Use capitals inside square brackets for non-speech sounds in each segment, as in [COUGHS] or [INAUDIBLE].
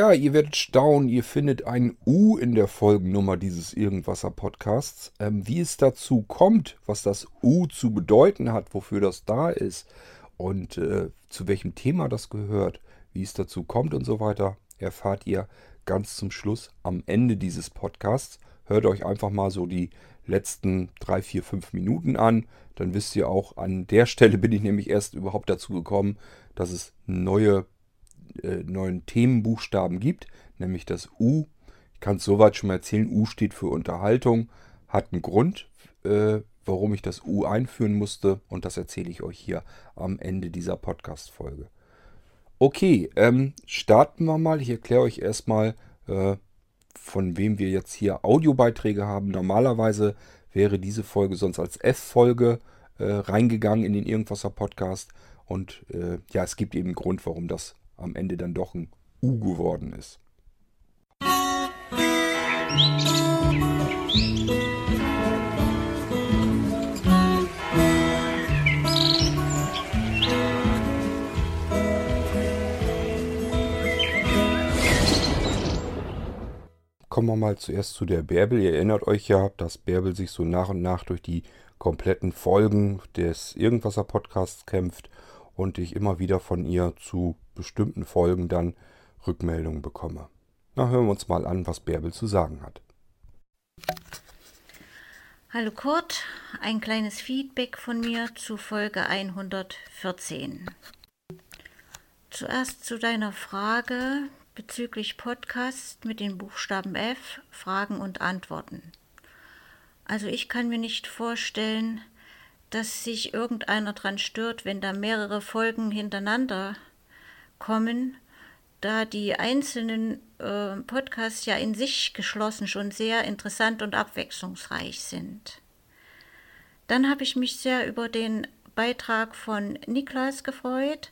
Ja, ihr werdet staunen, ihr findet ein U in der Folgennummer dieses Irgendwasser Podcasts. Ähm, wie es dazu kommt, was das U zu bedeuten hat, wofür das da ist und äh, zu welchem Thema das gehört, wie es dazu kommt und so weiter, erfahrt ihr ganz zum Schluss am Ende dieses Podcasts. Hört euch einfach mal so die letzten drei, vier, fünf Minuten an. Dann wisst ihr auch, an der Stelle bin ich nämlich erst überhaupt dazu gekommen, dass es neue äh, neuen Themenbuchstaben gibt, nämlich das U. Ich kann es soweit schon mal erzählen. U steht für Unterhaltung, hat einen Grund, äh, warum ich das U einführen musste und das erzähle ich euch hier am Ende dieser Podcast-Folge. Okay, ähm, starten wir mal. Ich erkläre euch erstmal, äh, von wem wir jetzt hier Audiobeiträge haben. Normalerweise wäre diese Folge sonst als F-Folge äh, reingegangen in den Irgendwasser Podcast. Und äh, ja, es gibt eben einen Grund, warum das am Ende dann doch ein U geworden ist. Kommen wir mal zuerst zu der Bärbel. Ihr erinnert euch ja, dass Bärbel sich so nach und nach durch die kompletten Folgen des Irgendwasser Podcasts kämpft und ich immer wieder von ihr zu bestimmten Folgen dann Rückmeldungen bekomme. Na, hören wir uns mal an, was Bärbel zu sagen hat. Hallo Kurt, ein kleines Feedback von mir zu Folge 114. Zuerst zu deiner Frage bezüglich Podcast mit den Buchstaben F, Fragen und Antworten. Also ich kann mir nicht vorstellen, dass sich irgendeiner dran stört, wenn da mehrere Folgen hintereinander kommen, da die einzelnen äh, Podcasts ja in sich geschlossen schon sehr interessant und abwechslungsreich sind. Dann habe ich mich sehr über den Beitrag von Niklas gefreut,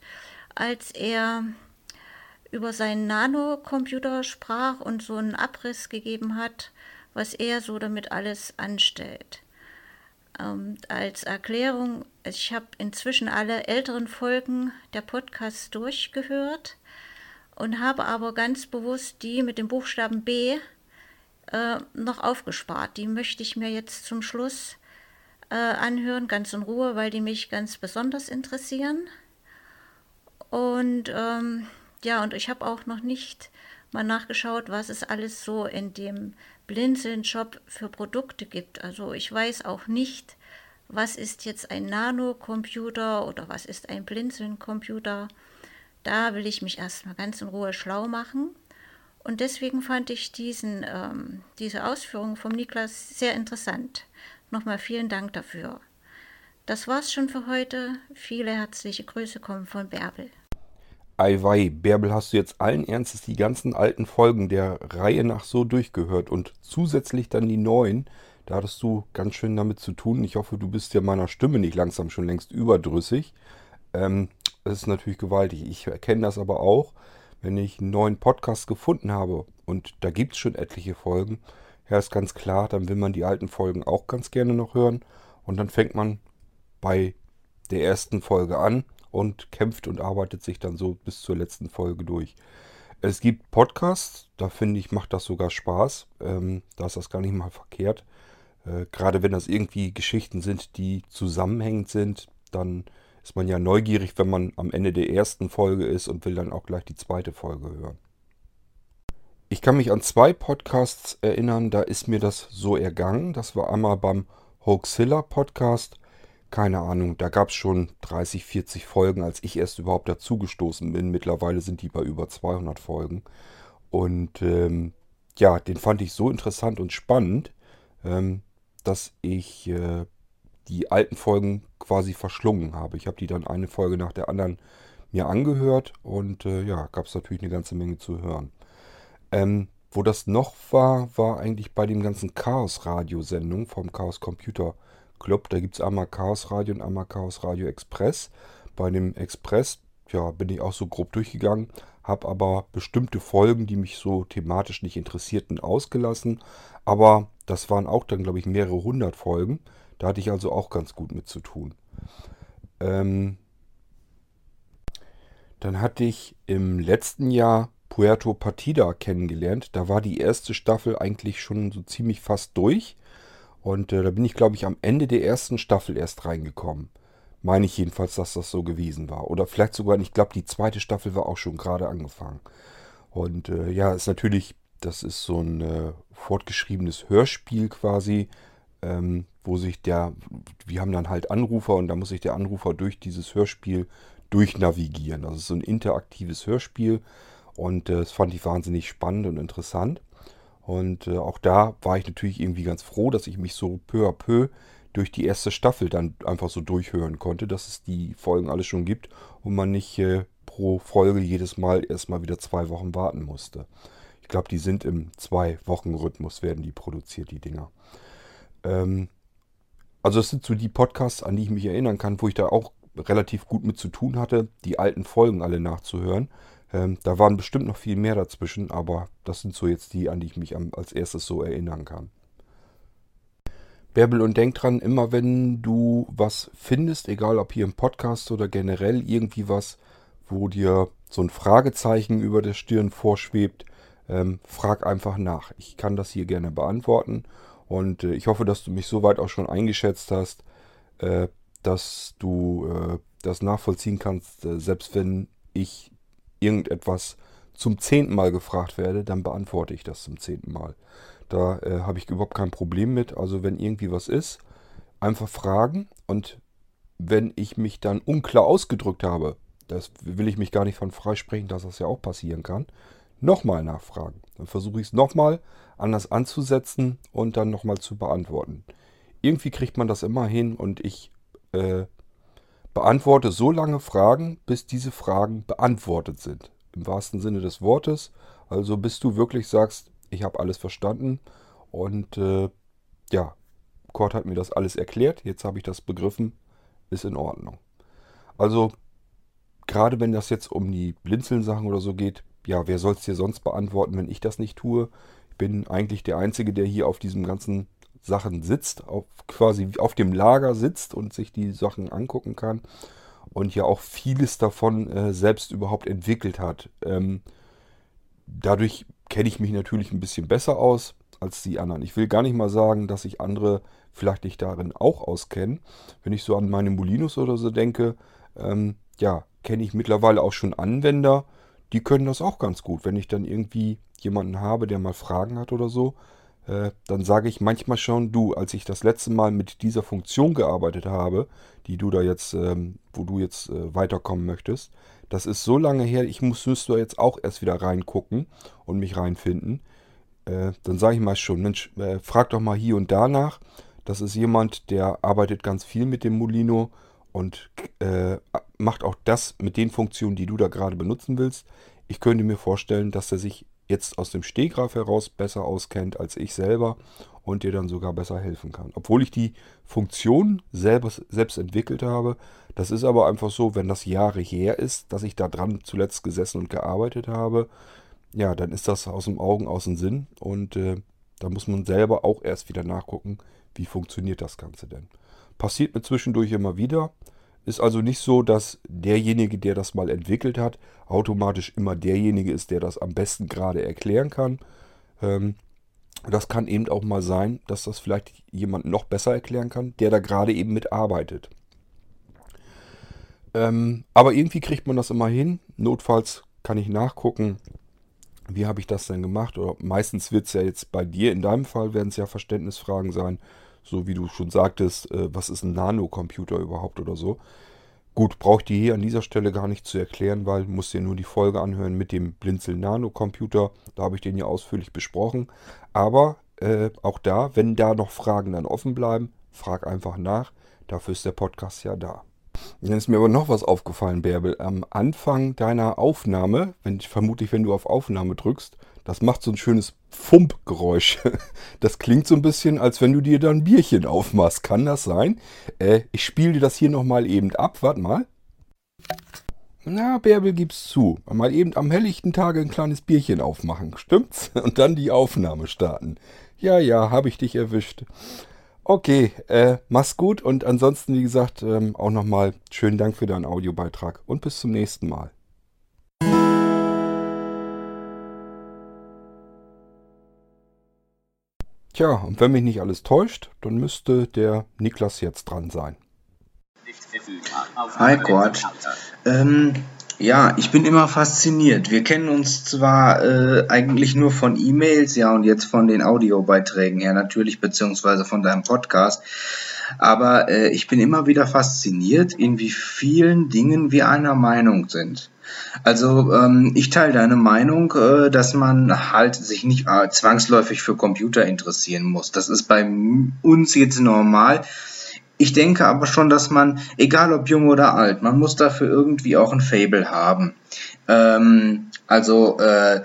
als er über seinen Nanocomputer sprach und so einen Abriss gegeben hat, was er so damit alles anstellt. Ähm, als Erklärung, ich habe inzwischen alle älteren Folgen der Podcasts durchgehört und habe aber ganz bewusst die mit dem Buchstaben B äh, noch aufgespart. Die möchte ich mir jetzt zum Schluss äh, anhören, ganz in Ruhe, weil die mich ganz besonders interessieren. Und ähm, ja, und ich habe auch noch nicht mal nachgeschaut, was es alles so in dem Blinzeln-Shop für Produkte gibt. Also ich weiß auch nicht, was ist jetzt ein Nanocomputer oder was ist ein Blinzeln-Computer. Da will ich mich erstmal ganz in Ruhe schlau machen. Und deswegen fand ich diesen, ähm, diese Ausführung vom Niklas sehr interessant. Nochmal vielen Dank dafür. Das war's schon für heute. Viele herzliche Grüße kommen von Bärbel. Eiwei, Bärbel, hast du jetzt allen Ernstes die ganzen alten Folgen der Reihe nach so durchgehört und zusätzlich dann die neuen. Da hattest du ganz schön damit zu tun. Ich hoffe, du bist ja meiner Stimme nicht langsam schon längst überdrüssig. Ähm, das ist natürlich gewaltig. Ich erkenne das aber auch, wenn ich einen neuen Podcast gefunden habe und da gibt es schon etliche Folgen. Ja, ist ganz klar, dann will man die alten Folgen auch ganz gerne noch hören. Und dann fängt man bei der ersten Folge an und kämpft und arbeitet sich dann so bis zur letzten Folge durch. Es gibt Podcasts, da finde ich, macht das sogar Spaß. Ähm, da ist das gar nicht mal verkehrt. Äh, Gerade wenn das irgendwie Geschichten sind, die zusammenhängend sind, dann ist man ja neugierig, wenn man am Ende der ersten Folge ist und will dann auch gleich die zweite Folge hören. Ich kann mich an zwei Podcasts erinnern, da ist mir das so ergangen. Das war einmal beim Hoaxilla Podcast keine Ahnung, da gab es schon 30, 40 Folgen, als ich erst überhaupt dazugestoßen bin. Mittlerweile sind die bei über 200 Folgen. Und ähm, ja, den fand ich so interessant und spannend, ähm, dass ich äh, die alten Folgen quasi verschlungen habe. Ich habe die dann eine Folge nach der anderen mir angehört und äh, ja, gab es natürlich eine ganze Menge zu hören. Ähm, wo das noch war, war eigentlich bei den ganzen Chaos-Radiosendungen vom Chaos Computer Club. Da gibt es einmal Chaos Radio und einmal Chaos Radio Express. Bei dem Express ja, bin ich auch so grob durchgegangen, habe aber bestimmte Folgen, die mich so thematisch nicht interessierten, ausgelassen. Aber das waren auch dann, glaube ich, mehrere hundert Folgen. Da hatte ich also auch ganz gut mit zu tun. Ähm, dann hatte ich im letzten Jahr Puerto Partida kennengelernt. Da war die erste Staffel eigentlich schon so ziemlich fast durch. Und äh, da bin ich, glaube ich, am Ende der ersten Staffel erst reingekommen. Meine ich jedenfalls, dass das so gewesen war. Oder vielleicht sogar, ich glaube, die zweite Staffel war auch schon gerade angefangen. Und äh, ja, ist natürlich, das ist so ein äh, fortgeschriebenes Hörspiel quasi, ähm, wo sich der, wir haben dann halt Anrufer und da muss sich der Anrufer durch dieses Hörspiel durchnavigieren. Das ist so ein interaktives Hörspiel und äh, das fand ich wahnsinnig spannend und interessant. Und äh, auch da war ich natürlich irgendwie ganz froh, dass ich mich so peu à peu durch die erste Staffel dann einfach so durchhören konnte, dass es die Folgen alle schon gibt und man nicht äh, pro Folge jedes Mal erstmal wieder zwei Wochen warten musste. Ich glaube, die sind im Zwei-Wochen-Rhythmus, werden die produziert, die Dinger. Ähm, also das sind so die Podcasts, an die ich mich erinnern kann, wo ich da auch relativ gut mit zu tun hatte, die alten Folgen alle nachzuhören. Ähm, da waren bestimmt noch viel mehr dazwischen, aber das sind so jetzt die, an die ich mich am, als erstes so erinnern kann. Bärbel und denk dran, immer wenn du was findest, egal ob hier im Podcast oder generell irgendwie was, wo dir so ein Fragezeichen über der Stirn vorschwebt, ähm, frag einfach nach. Ich kann das hier gerne beantworten und äh, ich hoffe, dass du mich soweit auch schon eingeschätzt hast, äh, dass du äh, das nachvollziehen kannst, äh, selbst wenn ich irgendetwas zum zehnten Mal gefragt werde, dann beantworte ich das zum zehnten Mal. Da äh, habe ich überhaupt kein Problem mit. Also wenn irgendwie was ist, einfach fragen und wenn ich mich dann unklar ausgedrückt habe, das will ich mich gar nicht von freisprechen, dass das ja auch passieren kann, nochmal nachfragen. Dann versuche ich es nochmal anders anzusetzen und dann nochmal zu beantworten. Irgendwie kriegt man das immer hin und ich äh, beantworte so lange Fragen, bis diese Fragen beantwortet sind. Im wahrsten Sinne des Wortes. Also bis du wirklich sagst, ich habe alles verstanden und äh, ja, Kurt hat mir das alles erklärt, jetzt habe ich das begriffen, ist in Ordnung. Also gerade wenn das jetzt um die Blinzeln-Sachen oder so geht, ja, wer soll es dir sonst beantworten, wenn ich das nicht tue? Ich bin eigentlich der Einzige, der hier auf diesem ganzen Sachen sitzt, auf, quasi auf dem Lager sitzt und sich die Sachen angucken kann und ja auch vieles davon äh, selbst überhaupt entwickelt hat. Ähm, dadurch kenne ich mich natürlich ein bisschen besser aus als die anderen. Ich will gar nicht mal sagen, dass sich andere vielleicht nicht darin auch auskennen. Wenn ich so an meine Molinos oder so denke, ähm, ja, kenne ich mittlerweile auch schon Anwender, die können das auch ganz gut. Wenn ich dann irgendwie jemanden habe, der mal Fragen hat oder so, äh, dann sage ich manchmal schon, du, als ich das letzte Mal mit dieser Funktion gearbeitet habe, die du da jetzt, ähm, wo du jetzt äh, weiterkommen möchtest, das ist so lange her, ich muss, müsste jetzt auch erst wieder reingucken und mich reinfinden. Äh, dann sage ich mal schon, Mensch, äh, frag doch mal hier und da nach. Das ist jemand, der arbeitet ganz viel mit dem Molino und äh, macht auch das mit den Funktionen, die du da gerade benutzen willst. Ich könnte mir vorstellen, dass er sich jetzt aus dem Stegreif heraus besser auskennt als ich selber und dir dann sogar besser helfen kann. Obwohl ich die Funktion selber, selbst entwickelt habe. Das ist aber einfach so, wenn das Jahre her ist, dass ich da dran zuletzt gesessen und gearbeitet habe, ja, dann ist das aus dem Augen, aus dem Sinn und äh, da muss man selber auch erst wieder nachgucken, wie funktioniert das Ganze denn. Passiert mir zwischendurch immer wieder. Ist also nicht so, dass derjenige, der das mal entwickelt hat, automatisch immer derjenige ist, der das am besten gerade erklären kann. Ähm, das kann eben auch mal sein, dass das vielleicht jemand noch besser erklären kann, der da gerade eben mitarbeitet. Ähm, aber irgendwie kriegt man das immer hin. Notfalls kann ich nachgucken, wie habe ich das denn gemacht. Oder meistens wird es ja jetzt bei dir, in deinem Fall werden es ja Verständnisfragen sein so wie du schon sagtest, äh, was ist ein Nanocomputer überhaupt oder so. Gut, brauche ich dir hier an dieser Stelle gar nicht zu erklären, weil musst dir nur die Folge anhören mit dem Blinzel Nanocomputer. Da habe ich den ja ausführlich besprochen. Aber äh, auch da, wenn da noch Fragen dann offen bleiben, frag einfach nach. Dafür ist der Podcast ja da. Dann ist mir aber noch was aufgefallen, Bärbel. Am Anfang deiner Aufnahme, wenn, vermutlich wenn du auf Aufnahme drückst, das macht so ein schönes Fump-Geräusch. [LAUGHS] Das klingt so ein bisschen, als wenn du dir da ein Bierchen aufmachst. Kann das sein? Äh, ich spiele dir das hier nochmal eben ab. Warte mal. Na, Bärbel gibt's zu. Mal eben am helllichten Tage ein kleines Bierchen aufmachen. Stimmt's? [LAUGHS] Und dann die Aufnahme starten. Ja, ja, habe ich dich erwischt. Okay, äh, mach's gut und ansonsten, wie gesagt, ähm, auch nochmal schönen Dank für deinen Audiobeitrag und bis zum nächsten Mal. Tja, und wenn mich nicht alles täuscht, dann müsste der Niklas jetzt dran sein. Hi Gott. Ähm, ja, ich bin immer fasziniert. Wir kennen uns zwar äh, eigentlich nur von E-Mails, ja, und jetzt von den Audiobeiträgen her natürlich, beziehungsweise von deinem Podcast. Aber äh, ich bin immer wieder fasziniert, in wie vielen Dingen wir einer Meinung sind. Also ähm, ich teile deine Meinung, äh, dass man halt sich nicht äh, zwangsläufig für Computer interessieren muss. Das ist bei uns jetzt normal. Ich denke aber schon, dass man, egal ob jung oder alt, man muss dafür irgendwie auch ein Fable haben. Ähm, also äh,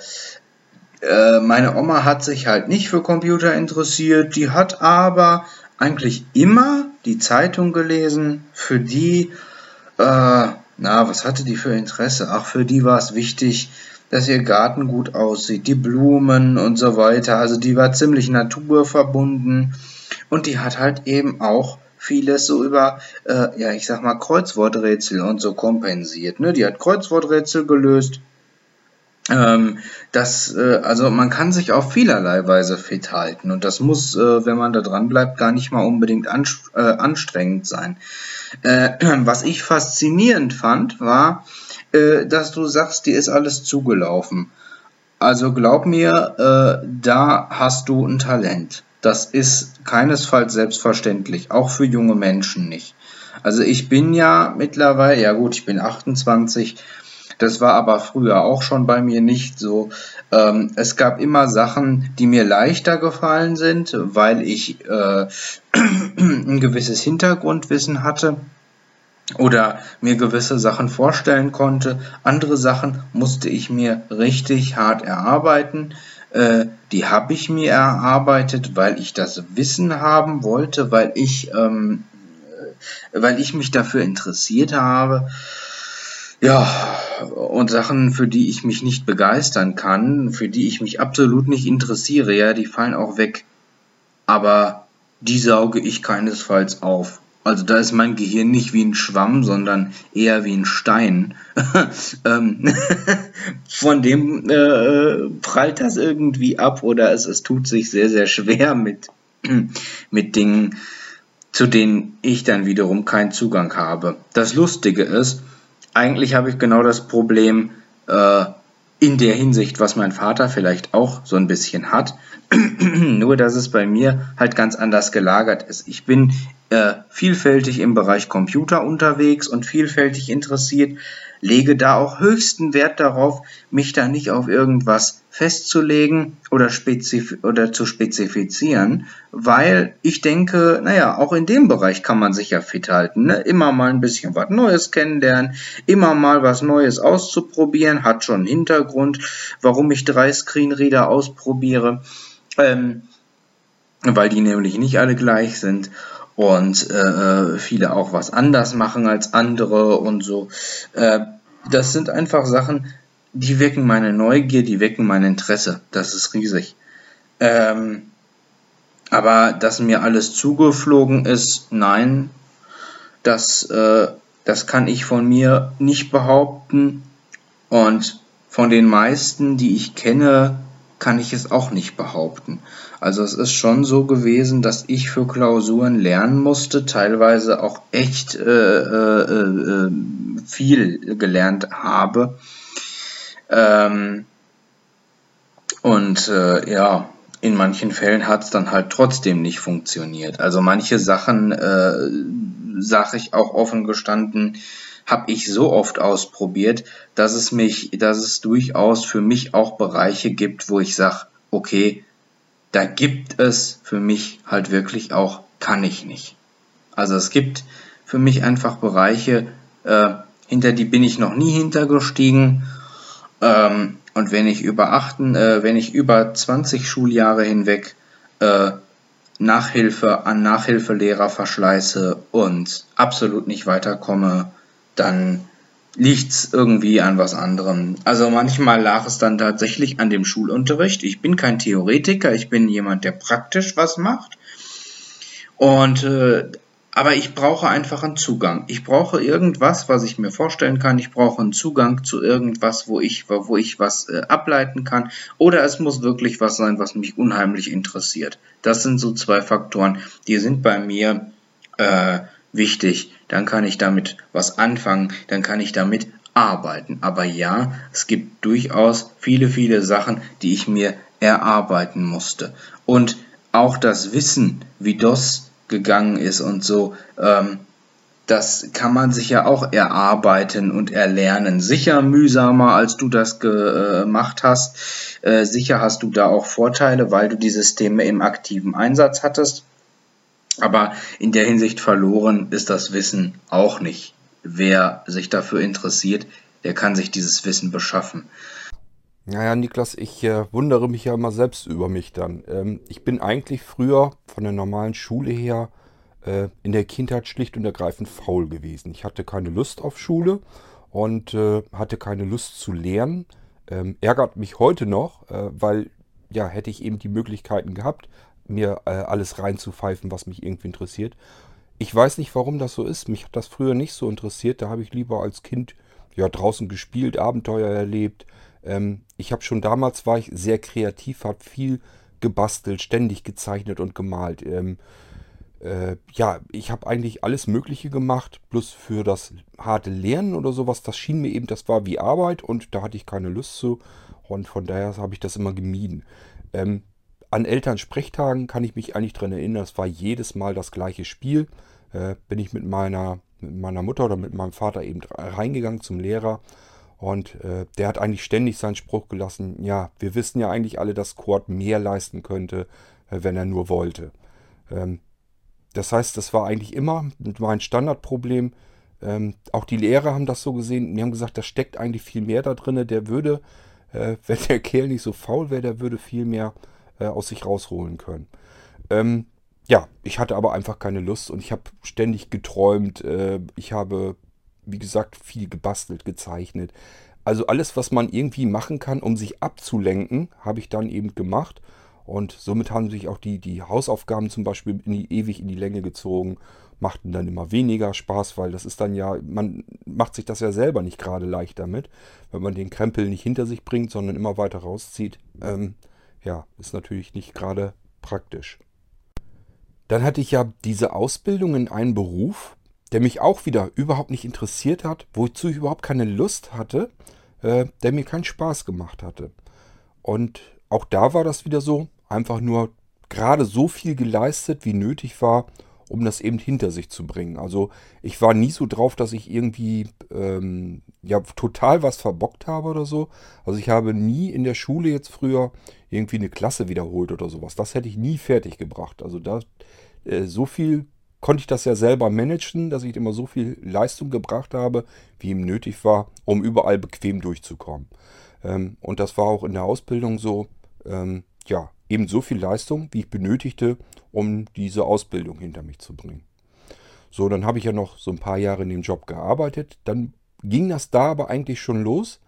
äh, meine Oma hat sich halt nicht für Computer interessiert, die hat aber eigentlich immer die Zeitung gelesen, für die, äh, na, was hatte die für Interesse? Ach, für die war es wichtig, dass ihr Garten gut aussieht, die Blumen und so weiter. Also die war ziemlich naturverbunden und die hat halt eben auch vieles so über, äh, ja, ich sag mal, Kreuzworträtsel und so kompensiert. Ne? Die hat Kreuzworträtsel gelöst. Ähm, das, äh, also man kann sich auf vielerlei Weise fit halten und das muss, äh, wenn man da dran bleibt, gar nicht mal unbedingt äh, anstrengend sein. Äh, [CLEARS THROAT] was ich faszinierend fand, war, äh, dass du sagst, dir ist alles zugelaufen. Also glaub mir, da hast du ein Talent. Das ist keinesfalls selbstverständlich, auch für junge Menschen nicht. Also ich bin ja mittlerweile, ja gut, ich bin 28, das war aber früher auch schon bei mir nicht so. Ähm, es gab immer Sachen, die mir leichter gefallen sind, weil ich äh, [CLEARS THROAT] ein gewisses Hintergrundwissen hatte oder mir gewisse Sachen vorstellen konnte. Andere Sachen musste ich mir richtig hart erarbeiten. Äh, die habe ich mir erarbeitet, weil ich das Wissen haben wollte, weil ich, ähm, äh, weil ich mich dafür interessiert habe. Ja, und Sachen, für die ich mich nicht begeistern kann, für die ich mich absolut nicht interessiere, ja, die fallen auch weg. Aber die sauge ich keinesfalls auf. Also da ist mein Gehirn nicht wie ein Schwamm, sondern eher wie ein Stein. [LAUGHS] Ähm, [LAUGHS] von dem äh, prallt das irgendwie ab oder es, es tut sich sehr, sehr schwer mit, [CLEARS THROAT] mit Dingen, zu denen ich dann wiederum keinen Zugang habe. Das Lustige ist, eigentlich habe ich genau das Problem äh, in der Hinsicht, was mein Vater vielleicht auch so ein bisschen hat. [CLEARS THROAT] Nur, dass es bei mir halt ganz anders gelagert ist. Ich bin äh, vielfältig im Bereich Computer unterwegs und vielfältig interessiert, lege da auch höchsten Wert darauf, mich da nicht auf irgendwas festzulegen oder, spezif oder zu spezifizieren, weil ich denke, naja, auch in dem Bereich kann man sich ja fit halten. Ne? Immer mal ein bisschen was Neues kennenlernen, immer mal was Neues auszuprobieren, hat schon einen Hintergrund, warum ich drei Screenreader ausprobiere, ähm, weil die nämlich nicht alle gleich sind und äh, viele auch was anders machen als andere und so. Äh, das sind einfach Sachen, die wecken meine Neugier, die wecken mein Interesse. Das ist riesig. Ähm, aber dass mir alles zugeflogen ist, nein, das, äh, das kann ich von mir nicht behaupten. Und von den meisten, die ich kenne, kann ich es auch nicht behaupten. Also es ist schon so gewesen, dass ich für Klausuren lernen musste, teilweise auch echt äh, äh, äh, viel gelernt habe. Ähm, und äh, ja, in manchen Fällen hat es dann halt trotzdem nicht funktioniert. Also manche Sachen, äh, sage ich auch offen gestanden, habe ich so oft ausprobiert, dass es mich, dass es durchaus für mich auch Bereiche gibt, wo ich sage, okay, da gibt es für mich halt wirklich auch, kann ich nicht. Also es gibt für mich einfach Bereiche, äh, hinter die bin ich noch nie hintergestiegen. Ähm, und wenn ich über achten, äh, wenn ich über 20 Schuljahre hinweg äh, Nachhilfe an Nachhilfelehrer verschleiße und absolut nicht weiterkomme, dann liegt's irgendwie an was anderem. Also manchmal lag es dann tatsächlich an dem Schulunterricht. Ich bin kein Theoretiker, ich bin jemand, der praktisch was macht. Und äh, aber ich brauche einfach einen Zugang. Ich brauche irgendwas, was ich mir vorstellen kann. Ich brauche einen Zugang zu irgendwas, wo ich, wo ich was äh, ableiten kann. Oder es muss wirklich was sein, was mich unheimlich interessiert. Das sind so zwei Faktoren, die sind bei mir äh, wichtig. Dann kann ich damit was anfangen. Dann kann ich damit arbeiten. Aber ja, es gibt durchaus viele, viele Sachen, die ich mir erarbeiten musste. Und auch das Wissen, wie DOS gegangen ist und so, ähm, das kann man sich ja auch erarbeiten und erlernen. Sicher mühsamer, als du das gemacht hast. Äh, sicher hast du da auch Vorteile, weil du die Systeme im aktiven Einsatz hattest. Aber in der Hinsicht verloren ist das Wissen auch nicht. Wer sich dafür interessiert, der kann sich dieses Wissen beschaffen. Naja, Niklas, ich äh, wundere mich ja immer selbst über mich dann. Ähm, ich bin eigentlich früher von der normalen Schule her äh, in der Kindheit schlicht und ergreifend faul gewesen. Ich hatte keine Lust auf Schule und äh, hatte keine Lust zu lernen. Ähm, ärgert mich heute noch, äh, weil ja, hätte ich eben die Möglichkeiten gehabt, mir äh, alles reinzupfeifen, was mich irgendwie interessiert. Ich weiß nicht, warum das so ist. Mich hat das früher nicht so interessiert. Da habe ich lieber als Kind ja draußen gespielt, Abenteuer erlebt ähm, ich habe schon damals war ich sehr kreativ, habe viel gebastelt, ständig gezeichnet und gemalt. Ähm, äh, ja, ich habe eigentlich alles Mögliche gemacht, bloß für das harte Lernen oder sowas, das schien mir eben, das war wie Arbeit und da hatte ich keine Lust zu. Und von daher habe ich das immer gemieden. Ähm, an Elternsprechtagen kann ich mich eigentlich dran erinnern, es war jedes Mal das gleiche Spiel. Äh, bin ich mit meiner, mit meiner Mutter oder mit meinem Vater eben reingegangen zum Lehrer und äh, der hat eigentlich ständig seinen Spruch gelassen, ja, wir wissen ja eigentlich alle, dass Quad mehr leisten könnte, äh, wenn er nur wollte. Ähm, das heißt, das war eigentlich immer mein Standardproblem. Ähm, auch die Lehrer haben das so gesehen. Die haben gesagt, da steckt eigentlich viel mehr da drin. Der würde, äh, [LAUGHS] wenn der Kerl nicht so faul wäre, der würde viel mehr äh, aus sich rausholen können. Ähm, ja, ich hatte aber einfach keine Lust und ich habe ständig geträumt. Äh, ich habe wie gesagt, viel gebastelt, gezeichnet. Also alles, was man irgendwie machen kann, um sich abzulenken, habe ich dann eben gemacht. Und somit haben sich auch die, die Hausaufgaben zum Beispiel in die, ewig in die Länge gezogen, machten dann immer weniger Spaß, weil das ist dann ja, man macht sich das ja selber nicht gerade leicht damit, wenn man den Krempel nicht hinter sich bringt, sondern immer weiter rauszieht. Ähm, ja, ist natürlich nicht gerade praktisch. Dann hatte ich ja diese Ausbildung in einen Beruf, der mich auch wieder überhaupt nicht interessiert hat, wozu ich überhaupt keine Lust hatte, äh, der mir keinen Spaß gemacht hatte. Und auch da war das wieder so, einfach nur gerade so viel geleistet, wie nötig war, um das eben hinter sich zu bringen. Also ich war nie so drauf, dass ich irgendwie ähm, ja total was verbockt habe oder so. Also ich habe nie in der Schule jetzt früher irgendwie eine Klasse wiederholt oder sowas. Das hätte ich nie fertig gebracht. Also da äh, so viel konnte ich das ja selber managen, dass ich immer so viel Leistung gebracht habe, wie ihm nötig war, um überall bequem durchzukommen. Ähm, und das war auch in der Ausbildung so, ähm, ja, eben so viel Leistung, wie ich benötigte, um diese Ausbildung hinter mich zu bringen. So, dann habe ich ja noch so ein paar Jahre in dem Job gearbeitet. Dann ging das da aber eigentlich schon los,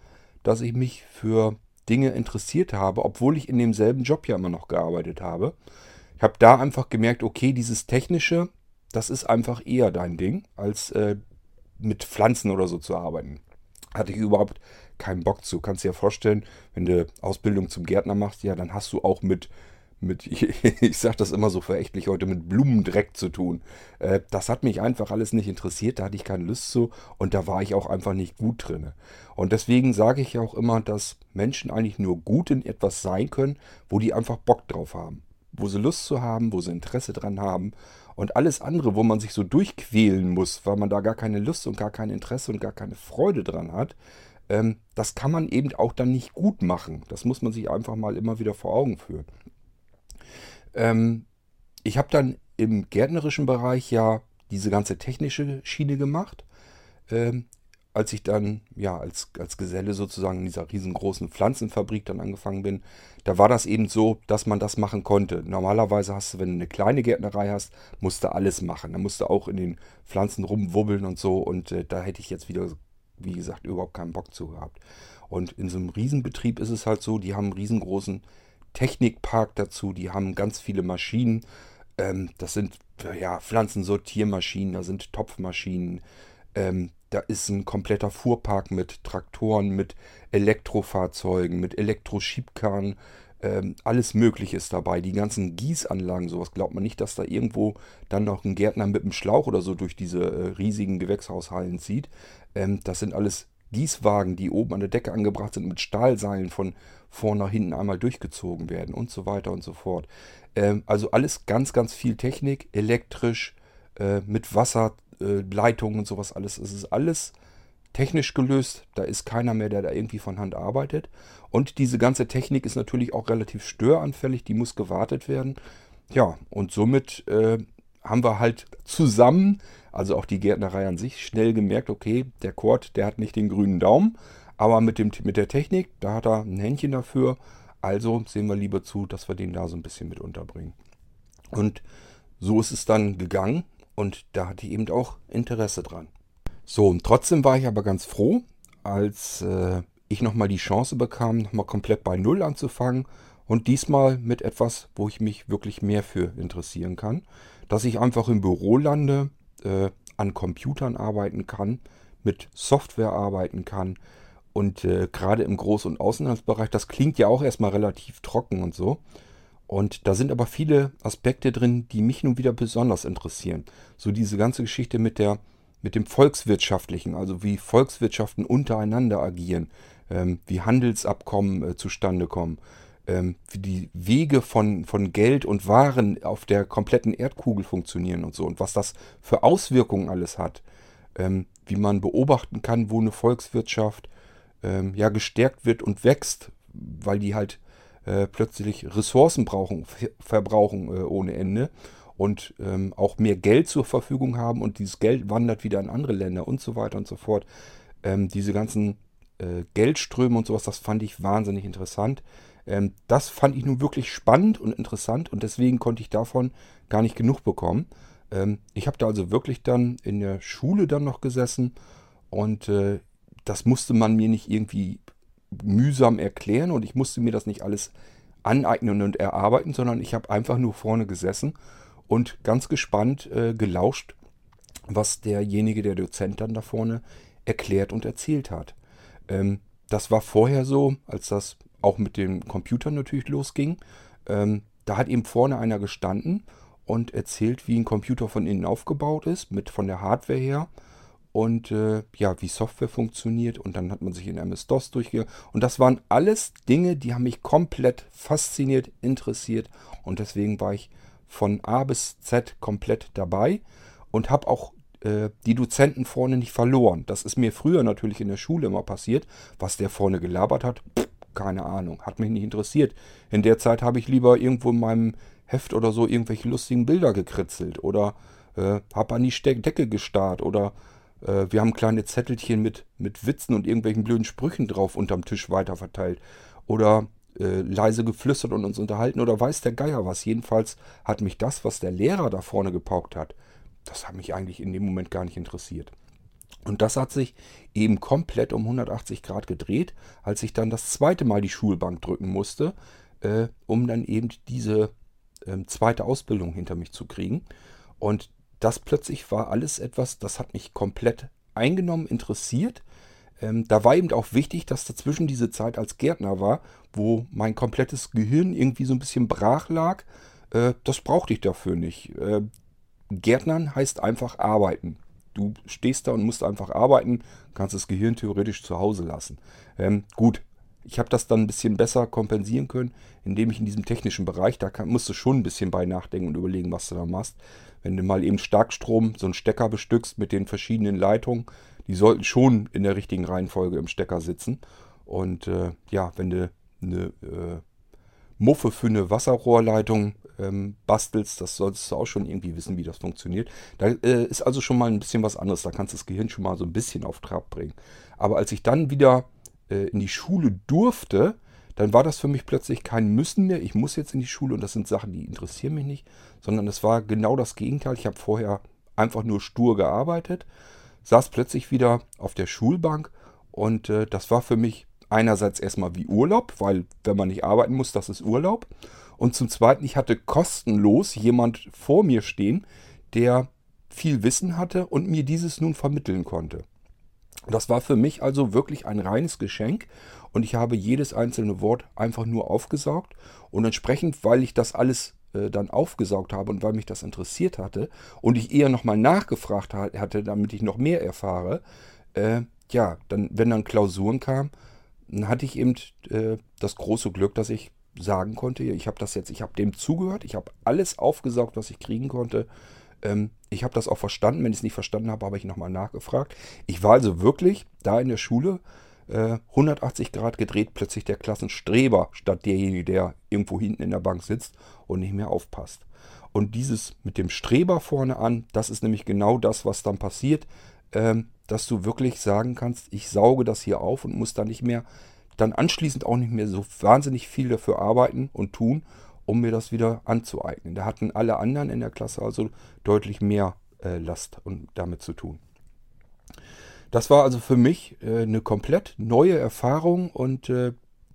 dass ich mich für Dinge interessiert habe, obwohl ich in demselben Job ja immer noch gearbeitet habe. Ich habe da einfach gemerkt, okay, dieses Technische, das ist einfach eher dein Ding, als äh, mit Pflanzen oder so zu arbeiten. Hatte ich überhaupt keinen Bock zu. Kannst dir ja vorstellen, wenn du Ausbildung zum Gärtner machst, ja, dann hast du auch mit, mit [LAUGHS] ich sage das immer so verächtlich heute, mit Blumendreck zu tun. Äh, das hat mich einfach alles nicht interessiert, da hatte ich keine Lust zu und da war ich auch einfach nicht gut drin. Und deswegen sage ich ja auch immer, dass Menschen eigentlich nur gut in etwas sein können, wo die einfach Bock drauf haben. Wo sie Lust zu haben, wo sie Interesse dran haben und alles andere, wo man sich so durchquälen muss, weil man da gar keine Lust und gar kein Interesse und gar keine Freude dran hat, ähm, das kann man eben auch dann nicht gut machen. Das muss man sich einfach mal immer wieder vor Augen führen. Ähm, ich habe dann im gärtnerischen Bereich ja diese ganze technische Schiene gemacht. Ähm, als ich dann ja als, als Geselle sozusagen in dieser riesengroßen Pflanzenfabrik dann angefangen bin, da war das eben so, dass man das machen konnte. Normalerweise hast du, wenn du eine kleine Gärtnerei hast, musst du alles machen. Da musst du auch in den Pflanzen rumwubbeln und so. Und äh, da hätte ich jetzt wieder, wie gesagt, überhaupt keinen Bock zu gehabt. Und in so einem Riesenbetrieb ist es halt so, die haben einen riesengroßen Technikpark dazu, die haben ganz viele Maschinen. Ähm, das sind ja, Pflanzensortiermaschinen, da sind Topfmaschinen, ähm, da ist ein kompletter Fuhrpark mit Traktoren, mit Elektrofahrzeugen, mit Elektroschiebkarren, ähm, alles Mögliche ist dabei. Die ganzen Gießanlagen, sowas glaubt man nicht, dass da irgendwo dann noch ein Gärtner mit einem Schlauch oder so durch diese äh, riesigen Gewächshaushallen zieht. Ähm, das sind alles Gießwagen, die oben an der Decke angebracht sind, mit Stahlseilen von vorne nach hinten einmal durchgezogen werden und so weiter und so fort. Ähm, also alles ganz, ganz viel Technik, elektrisch, äh, mit Wasserleitungen äh, und sowas alles. Es ist alles technisch gelöst. Da ist keiner mehr, der da irgendwie von Hand arbeitet. Und diese ganze Technik ist natürlich auch relativ störanfällig. Die muss gewartet werden. Ja, und somit äh, haben wir halt zusammen, also auch die Gärtnerei an sich, schnell gemerkt, okay, der Kord, der hat nicht den grünen Daumen, aber mit, dem, mit der Technik, da hat er ein Händchen dafür. Also sehen wir lieber zu, dass wir den da so ein bisschen mit unterbringen. Und so ist es dann gegangen und da hatte ich eben auch Interesse dran. So, und trotzdem war ich aber ganz froh, als äh, ich nochmal die Chance bekam, nochmal komplett bei Null anzufangen und diesmal mit etwas, wo ich mich wirklich mehr für interessieren kann, dass ich einfach im Büro lande, äh, an Computern arbeiten kann, mit Software arbeiten kann, und äh, gerade im Groß- und Außenhandelsbereich, das klingt ja auch erstmal relativ trocken und so. Und da sind aber viele Aspekte drin, die mich nun wieder besonders interessieren. So diese ganze Geschichte mit der mit dem Volkswirtschaftlichen, also wie Volkswirtschaften untereinander agieren, ähm, wie Handelsabkommen äh, zustande kommen, ähm, wie die Wege von, von Geld und Waren auf der kompletten Erdkugel funktionieren und so und was das für Auswirkungen alles hat, ähm, wie man beobachten kann, wo eine Volkswirtschaft ähm, ja gestärkt wird und wächst, weil die halt äh, plötzlich Ressourcen brauchen, verbrauchen äh, ohne Ende und ähm, auch mehr Geld zur Verfügung haben und dieses Geld wandert wieder in andere Länder und so weiter und so fort. Ähm, diese ganzen äh, Geldströme und sowas, das fand ich wahnsinnig interessant. Ähm, das fand ich nun wirklich spannend und interessant und deswegen konnte ich davon gar nicht genug bekommen. Ähm, ich habe da also wirklich dann in der Schule dann noch gesessen und äh, das musste man mir nicht irgendwie mühsam erklären und ich musste mir das nicht alles aneignen und erarbeiten, sondern ich habe einfach nur vorne gesessen und ganz gespannt äh, gelauscht, was derjenige, der Dozent dann da vorne erklärt und erzählt hat. Ähm, das war vorher so, als das auch mit dem Computer natürlich losging. Ähm, da hat eben vorne einer gestanden und erzählt, wie ein Computer von innen aufgebaut ist, mit von der Hardware her. Und äh, ja, wie Software funktioniert. Und dann hat man sich in MS-DOS durchgegangen. Und das waren alles Dinge, die haben mich komplett fasziniert, interessiert. Und deswegen war ich von A bis Z komplett dabei und habe auch äh, die Dozenten vorne nicht verloren. Das ist mir früher natürlich in der Schule immer passiert, was der vorne gelabert hat, pff, keine Ahnung, hat mich nicht interessiert. In der Zeit habe ich lieber irgendwo in meinem Heft oder so irgendwelche lustigen Bilder gekritzelt oder äh, habe an die Decke gestarrt oder äh, wir haben kleine Zettelchen mit, mit Witzen und irgendwelchen blöden Sprüchen drauf unterm Tisch weiterverteilt. Oder äh, leise geflüstert und uns unterhalten oder weiß der Geier was. Jedenfalls hat mich das, was der Lehrer da vorne gepaukt hat, das hat mich eigentlich in dem Moment gar nicht interessiert. Und das hat sich eben komplett um 180 Grad gedreht, als ich dann das zweite Mal die Schulbank drücken musste, äh, um dann eben diese äh, zweite Ausbildung hinter mich zu kriegen. Und das plötzlich war alles etwas, das hat mich komplett eingenommen, interessiert. Ähm, da war eben auch wichtig, dass dazwischen diese Zeit als Gärtner war, wo mein komplettes Gehirn irgendwie so ein bisschen brach lag. Äh, das brauchte ich dafür nicht. Äh, Gärtnern heißt einfach arbeiten. Du stehst da und musst einfach arbeiten, kannst das Gehirn theoretisch zu Hause lassen. Ähm, gut, ich habe das dann ein bisschen besser kompensieren können, indem ich in diesem technischen Bereich, da kann, musst du schon ein bisschen bei nachdenken und überlegen, was du da machst. Wenn du mal eben Starkstrom, so einen Stecker bestückst mit den verschiedenen Leitungen, die sollten schon in der richtigen Reihenfolge im Stecker sitzen. Und äh, ja, wenn du eine äh, Muffe für eine Wasserrohrleitung ähm, bastelst, das solltest du auch schon irgendwie wissen, wie das funktioniert. Da äh, ist also schon mal ein bisschen was anderes. Da kannst du das Gehirn schon mal so ein bisschen auf Trab bringen. Aber als ich dann wieder äh, in die Schule durfte, dann war das für mich plötzlich kein Müssen mehr. Ich muss jetzt in die Schule und das sind Sachen, die interessieren mich nicht, sondern es war genau das Gegenteil. Ich habe vorher einfach nur stur gearbeitet, saß plötzlich wieder auf der Schulbank und äh, das war für mich einerseits erstmal wie Urlaub, weil wenn man nicht arbeiten muss, das ist Urlaub. Und zum Zweiten, ich hatte kostenlos jemand vor mir stehen, der viel Wissen hatte und mir dieses nun vermitteln konnte. Das war für mich also wirklich ein reines Geschenk und ich habe jedes einzelne Wort einfach nur aufgesaugt und entsprechend, weil ich das alles äh, dann aufgesaugt habe und weil mich das interessiert hatte und ich eher nochmal nachgefragt hatte, damit ich noch mehr erfahre, äh, ja, dann, wenn dann Klausuren kamen, hatte ich eben äh, das große Glück, dass ich sagen konnte, ich habe das jetzt, ich habe dem zugehört, ich habe alles aufgesaugt, was ich kriegen konnte. Ähm, ich habe das auch verstanden. Wenn ich es nicht verstanden habe, habe ich nochmal nachgefragt. Ich war also wirklich da in der Schule äh, 180 Grad gedreht, plötzlich der Klassenstreber statt derjenige, der irgendwo hinten in der Bank sitzt und nicht mehr aufpasst. Und dieses mit dem Streber vorne an, das ist nämlich genau das, was dann passiert, ähm, dass du wirklich sagen kannst, ich sauge das hier auf und muss da nicht mehr, dann anschließend auch nicht mehr so wahnsinnig viel dafür arbeiten und tun, um mir das wieder anzueignen. Da hatten alle anderen in der Klasse also deutlich mehr äh, Last und damit zu tun. Das war also für mich äh, eine komplett neue Erfahrung und äh,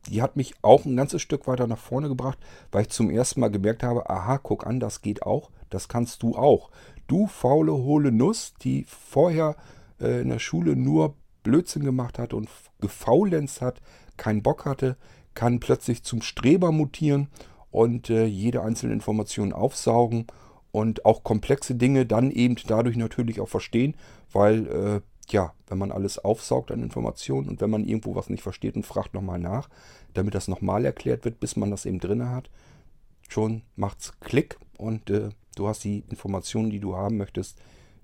die hat mich auch ein ganzes Stück weiter nach vorne gebracht, weil ich zum ersten Mal gemerkt habe, aha, guck an, das geht auch, das kannst du auch. Du faule, hohle Nuss, die vorher äh, in der Schule nur Blödsinn gemacht hat und gefaulenzt hat, keinen Bock hatte, kann plötzlich zum Streber mutieren und äh, jede einzelne Information aufsaugen und auch komplexe Dinge dann eben dadurch natürlich auch verstehen, weil äh, ja, wenn man alles aufsaugt an Informationen und wenn man irgendwo was nicht versteht und fragt nochmal nach, damit das nochmal erklärt wird, bis man das eben drin hat, schon macht's Klick und äh, du hast die Informationen, die du haben möchtest,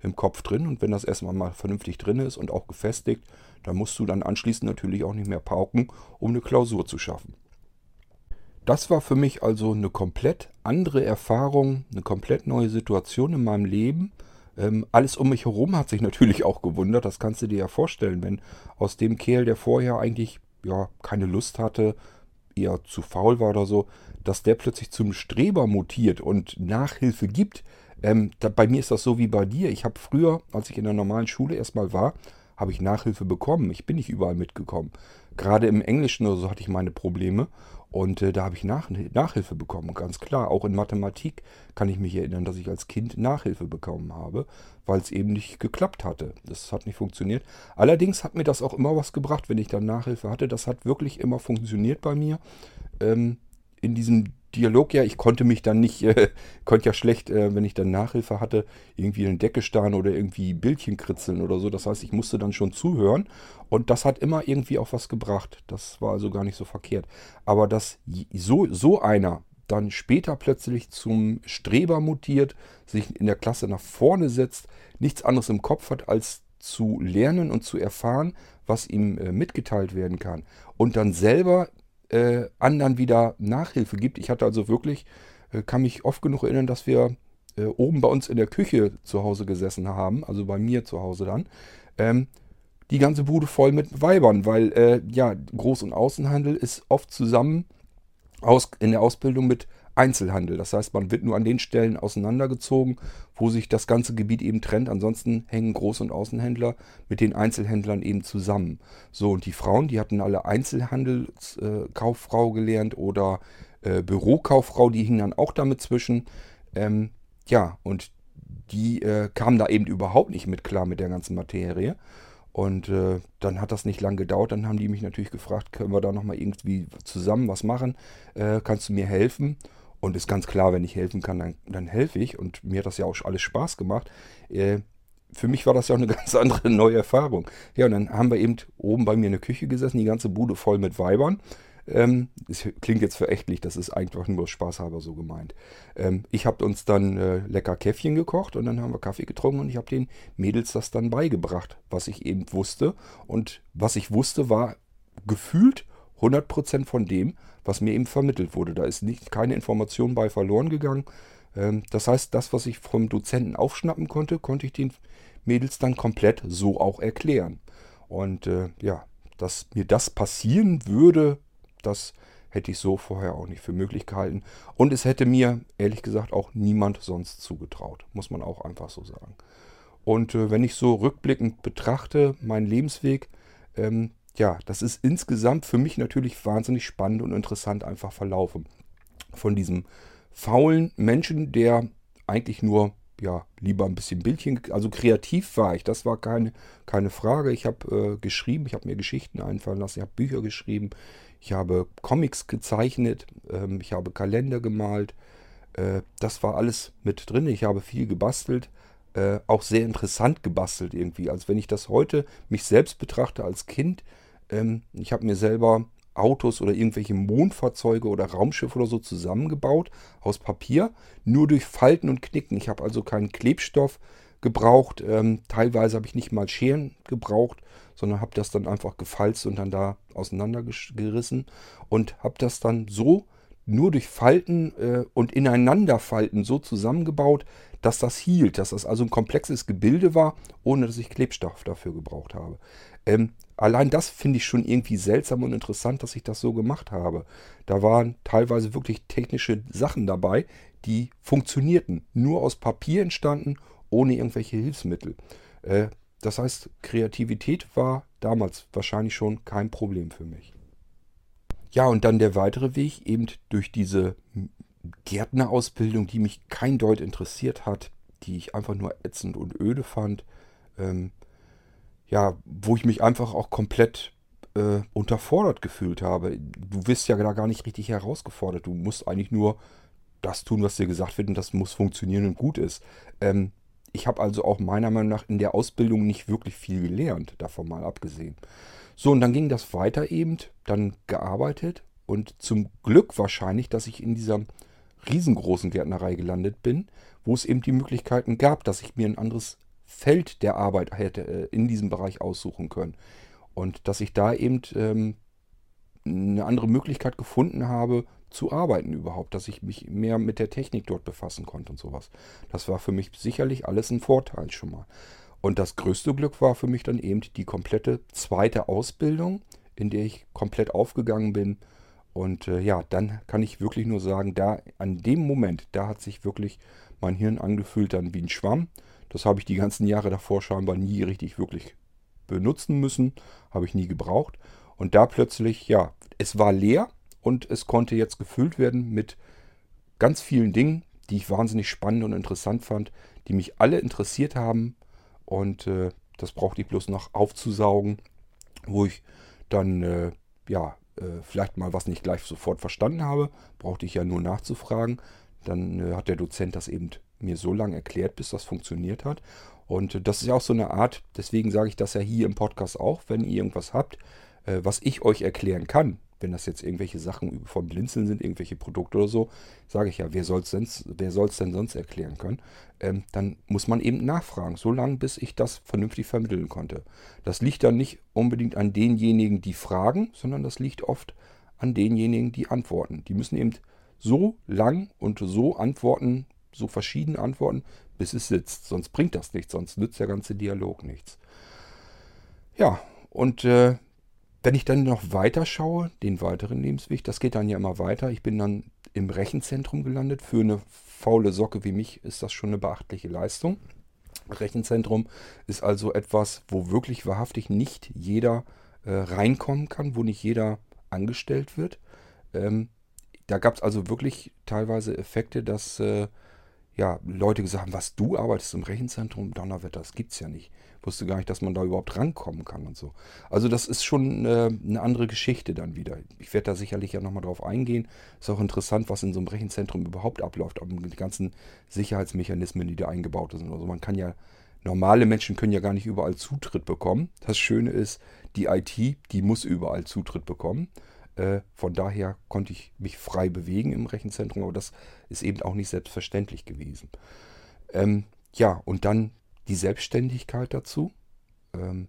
im Kopf drin. Und wenn das erstmal mal vernünftig drin ist und auch gefestigt, dann musst du dann anschließend natürlich auch nicht mehr pauken, um eine Klausur zu schaffen. Das war für mich also eine komplett andere Erfahrung, eine komplett neue Situation in meinem Leben. Ähm, alles um mich herum hat sich [LAUGHS] natürlich auch gewundert. Das kannst du dir ja vorstellen, wenn aus dem Kerl, der vorher eigentlich ja keine Lust hatte, eher zu faul war oder so, dass der plötzlich zum Streber mutiert und Nachhilfe gibt. Ähm, da, bei mir ist das so wie bei dir. Ich habe früher, als ich in der normalen Schule erstmal war, habe ich Nachhilfe bekommen. Ich bin nicht überall mitgekommen. Gerade im Englischen oder so hatte ich meine Probleme. Und äh, da habe ich Nach Nachhilfe bekommen, ganz klar. Auch in Mathematik kann ich mich erinnern, dass ich als Kind Nachhilfe bekommen habe, weil es eben nicht geklappt hatte. Das hat nicht funktioniert. Allerdings hat mir das auch immer was gebracht, wenn ich dann Nachhilfe hatte. Das hat wirklich immer funktioniert bei mir. Ähm, in diesem Dialog, ja, ich konnte mich dann nicht, äh, [LAUGHS] konnte ja schlecht, äh, wenn ich dann Nachhilfe hatte, irgendwie in eine Decke starren oder irgendwie Bildchen kritzeln oder so. Das heißt, ich musste dann schon zuhören und das hat immer irgendwie auch was gebracht. Das war also gar nicht so verkehrt. Aber dass so, so einer dann später plötzlich zum Streber mutiert, sich in der Klasse nach vorne setzt, nichts anderes im Kopf hat, als zu lernen und zu erfahren, was ihm äh, mitgeteilt werden kann. Und dann selber äh, anderen wieder Nachhilfe gibt. Ich hatte also wirklich, äh, kann mich oft genug erinnern, dass wir äh, oben bei uns in der Küche zu Hause gesessen haben, also bei mir zu Hause dann. Ähm, die ganze Bude voll mit Weibern, weil äh, ja, Groß- und Außenhandel ist oft zusammen aus, in der Ausbildung mit Einzelhandel. Das heißt, man wird nur an den Stellen auseinandergezogen, wo sich das ganze Gebiet eben trennt. Ansonsten hängen Groß- und Außenhändler mit den Einzelhändlern eben zusammen. So, und die Frauen, die hatten alle Einzelhandelskauffrau äh, gelernt oder äh, Bürokauffrau, die hingen dann auch damit zwischen. Ähm, ja, und die äh, kamen da eben überhaupt nicht mit klar mit der ganzen Materie. Und äh, dann hat das nicht lang gedauert. Dann haben die mich natürlich gefragt, können wir da nochmal irgendwie zusammen was machen? Äh, kannst du mir helfen? Und ist ganz klar, wenn ich helfen kann, dann, dann helfe ich. Und mir hat das ja auch alles Spaß gemacht. Äh, für mich war das ja auch eine [LAUGHS] ganz andere neue Erfahrung. Ja, und dann haben wir eben oben bei mir in der Küche gesessen, die ganze Bude voll mit Weibern. Ähm, das klingt jetzt verächtlich, das ist einfach nur spaßhalber so gemeint. Ähm, ich habe uns dann äh, lecker Käffchen gekocht und dann haben wir Kaffee getrunken und ich habe den Mädels das dann beigebracht, was ich eben wusste. Und was ich wusste, war gefühlt 100% von dem, was mir eben vermittelt wurde. Da ist nicht, keine Information bei verloren gegangen. Ähm, das heißt, das, was ich vom Dozenten aufschnappen konnte, konnte ich den Mädels dann komplett so auch erklären. Und äh, ja, dass mir das passieren würde, das hätte ich so vorher auch nicht für möglich gehalten. Und es hätte mir, ehrlich gesagt, auch niemand sonst zugetraut. Muss man auch einfach so sagen. Und äh, wenn ich so rückblickend betrachte, meinen Lebensweg, ähm, ja, das ist insgesamt für mich natürlich wahnsinnig spannend und interessant einfach verlaufen. von diesem faulen Menschen, der eigentlich nur ja, lieber ein bisschen Bildchen, also kreativ war ich, das war keine, keine Frage. Ich habe äh, geschrieben, ich habe mir Geschichten einfallen lassen, ich habe Bücher geschrieben, ich habe Comics gezeichnet, ähm, ich habe Kalender gemalt. Äh, das war alles mit drin. Ich habe viel gebastelt, äh, auch sehr interessant gebastelt irgendwie. Als wenn ich das heute mich selbst betrachte als Kind, ähm, ich habe mir selber Autos oder irgendwelche Mondfahrzeuge oder Raumschiffe oder so zusammengebaut aus Papier, nur durch Falten und Knicken. Ich habe also keinen Klebstoff gebraucht. Ähm, teilweise habe ich nicht mal Scheren gebraucht, sondern habe das dann einfach gefalzt und dann da auseinandergerissen und habe das dann so nur durch Falten äh, und Ineinanderfalten so zusammengebaut, dass das hielt, dass das also ein komplexes Gebilde war, ohne dass ich Klebstoff dafür gebraucht habe. Ähm, allein das finde ich schon irgendwie seltsam und interessant, dass ich das so gemacht habe. Da waren teilweise wirklich technische Sachen dabei, die funktionierten, nur aus Papier entstanden, ohne irgendwelche Hilfsmittel. Äh, das heißt, Kreativität war damals wahrscheinlich schon kein Problem für mich. Ja, und dann der weitere Weg, eben durch diese Gärtnerausbildung, die mich kein Deut interessiert hat, die ich einfach nur ätzend und öde fand, ähm, ja, wo ich mich einfach auch komplett äh, unterfordert gefühlt habe. Du wirst ja da gar nicht richtig herausgefordert. Du musst eigentlich nur das tun, was dir gesagt wird und das muss funktionieren und gut ist. Ähm, ich habe also auch meiner Meinung nach in der Ausbildung nicht wirklich viel gelernt, davon mal abgesehen. So, und dann ging das weiter eben, dann gearbeitet und zum Glück wahrscheinlich, dass ich in dieser riesengroßen Gärtnerei gelandet bin, wo es eben die Möglichkeiten gab, dass ich mir ein anderes Feld der Arbeit hätte äh, in diesem Bereich aussuchen können. Und dass ich da eben ähm, eine andere Möglichkeit gefunden habe, zu arbeiten überhaupt, dass ich mich mehr mit der Technik dort befassen konnte und sowas. Das war für mich sicherlich alles ein Vorteil schon mal. Und das größte Glück war für mich dann eben die komplette zweite Ausbildung, in der ich komplett aufgegangen bin. Und äh, ja, dann kann ich wirklich nur sagen, da an dem Moment, da hat sich wirklich mein Hirn angefühlt dann wie ein Schwamm. Das habe ich die ganzen Jahre davor scheinbar nie richtig wirklich benutzen müssen, habe ich nie gebraucht. Und da plötzlich, ja, es war leer und es konnte jetzt gefüllt werden mit ganz vielen Dingen, die ich wahnsinnig spannend und interessant fand, die mich alle interessiert haben. Und äh, das brauchte ich bloß noch aufzusaugen, wo ich dann, äh, ja, äh, vielleicht mal was nicht gleich sofort verstanden habe, brauchte ich ja nur nachzufragen. Dann äh, hat der Dozent das eben mir so lange erklärt, bis das funktioniert hat. Und das ist ja auch so eine Art, deswegen sage ich das ja hier im Podcast auch, wenn ihr irgendwas habt, äh, was ich euch erklären kann, wenn das jetzt irgendwelche Sachen vom Blinzeln sind, irgendwelche Produkte oder so, sage ich ja, wer soll es denn, denn sonst erklären können? Ähm, dann muss man eben nachfragen, so lange, bis ich das vernünftig vermitteln konnte. Das liegt dann nicht unbedingt an denjenigen, die fragen, sondern das liegt oft an denjenigen, die antworten. Die müssen eben so lang und so antworten, so verschieden antworten, bis es sitzt. Sonst bringt das nichts, sonst nützt der ganze Dialog nichts. Ja, und äh, wenn ich dann noch weiter schaue, den weiteren Lebensweg, das geht dann ja immer weiter. Ich bin dann im Rechenzentrum gelandet. Für eine faule Socke wie mich ist das schon eine beachtliche Leistung. Rechenzentrum ist also etwas, wo wirklich wahrhaftig nicht jeder äh, reinkommen kann, wo nicht jeder angestellt wird. Ähm, da gab es also wirklich teilweise Effekte, dass äh, ja, Leute gesagt haben, was du arbeitest im Rechenzentrum, Donnerwetter, das gibt's ja nicht. Wusste gar nicht, dass man da überhaupt rankommen kann und so. Also das ist schon äh, eine andere Geschichte dann wieder. Ich werde da sicherlich ja nochmal drauf eingehen. Ist auch interessant, was in so einem Rechenzentrum überhaupt abläuft, aber die ganzen Sicherheitsmechanismen, die da eingebaut sind. Also man kann ja, normale Menschen können ja gar nicht überall Zutritt bekommen. Das Schöne ist, die IT, die muss überall Zutritt bekommen. Äh, von daher konnte ich mich frei bewegen im Rechenzentrum, aber das ist eben auch nicht selbstverständlich gewesen. Ähm, ja, und dann die Selbstständigkeit dazu. Ähm,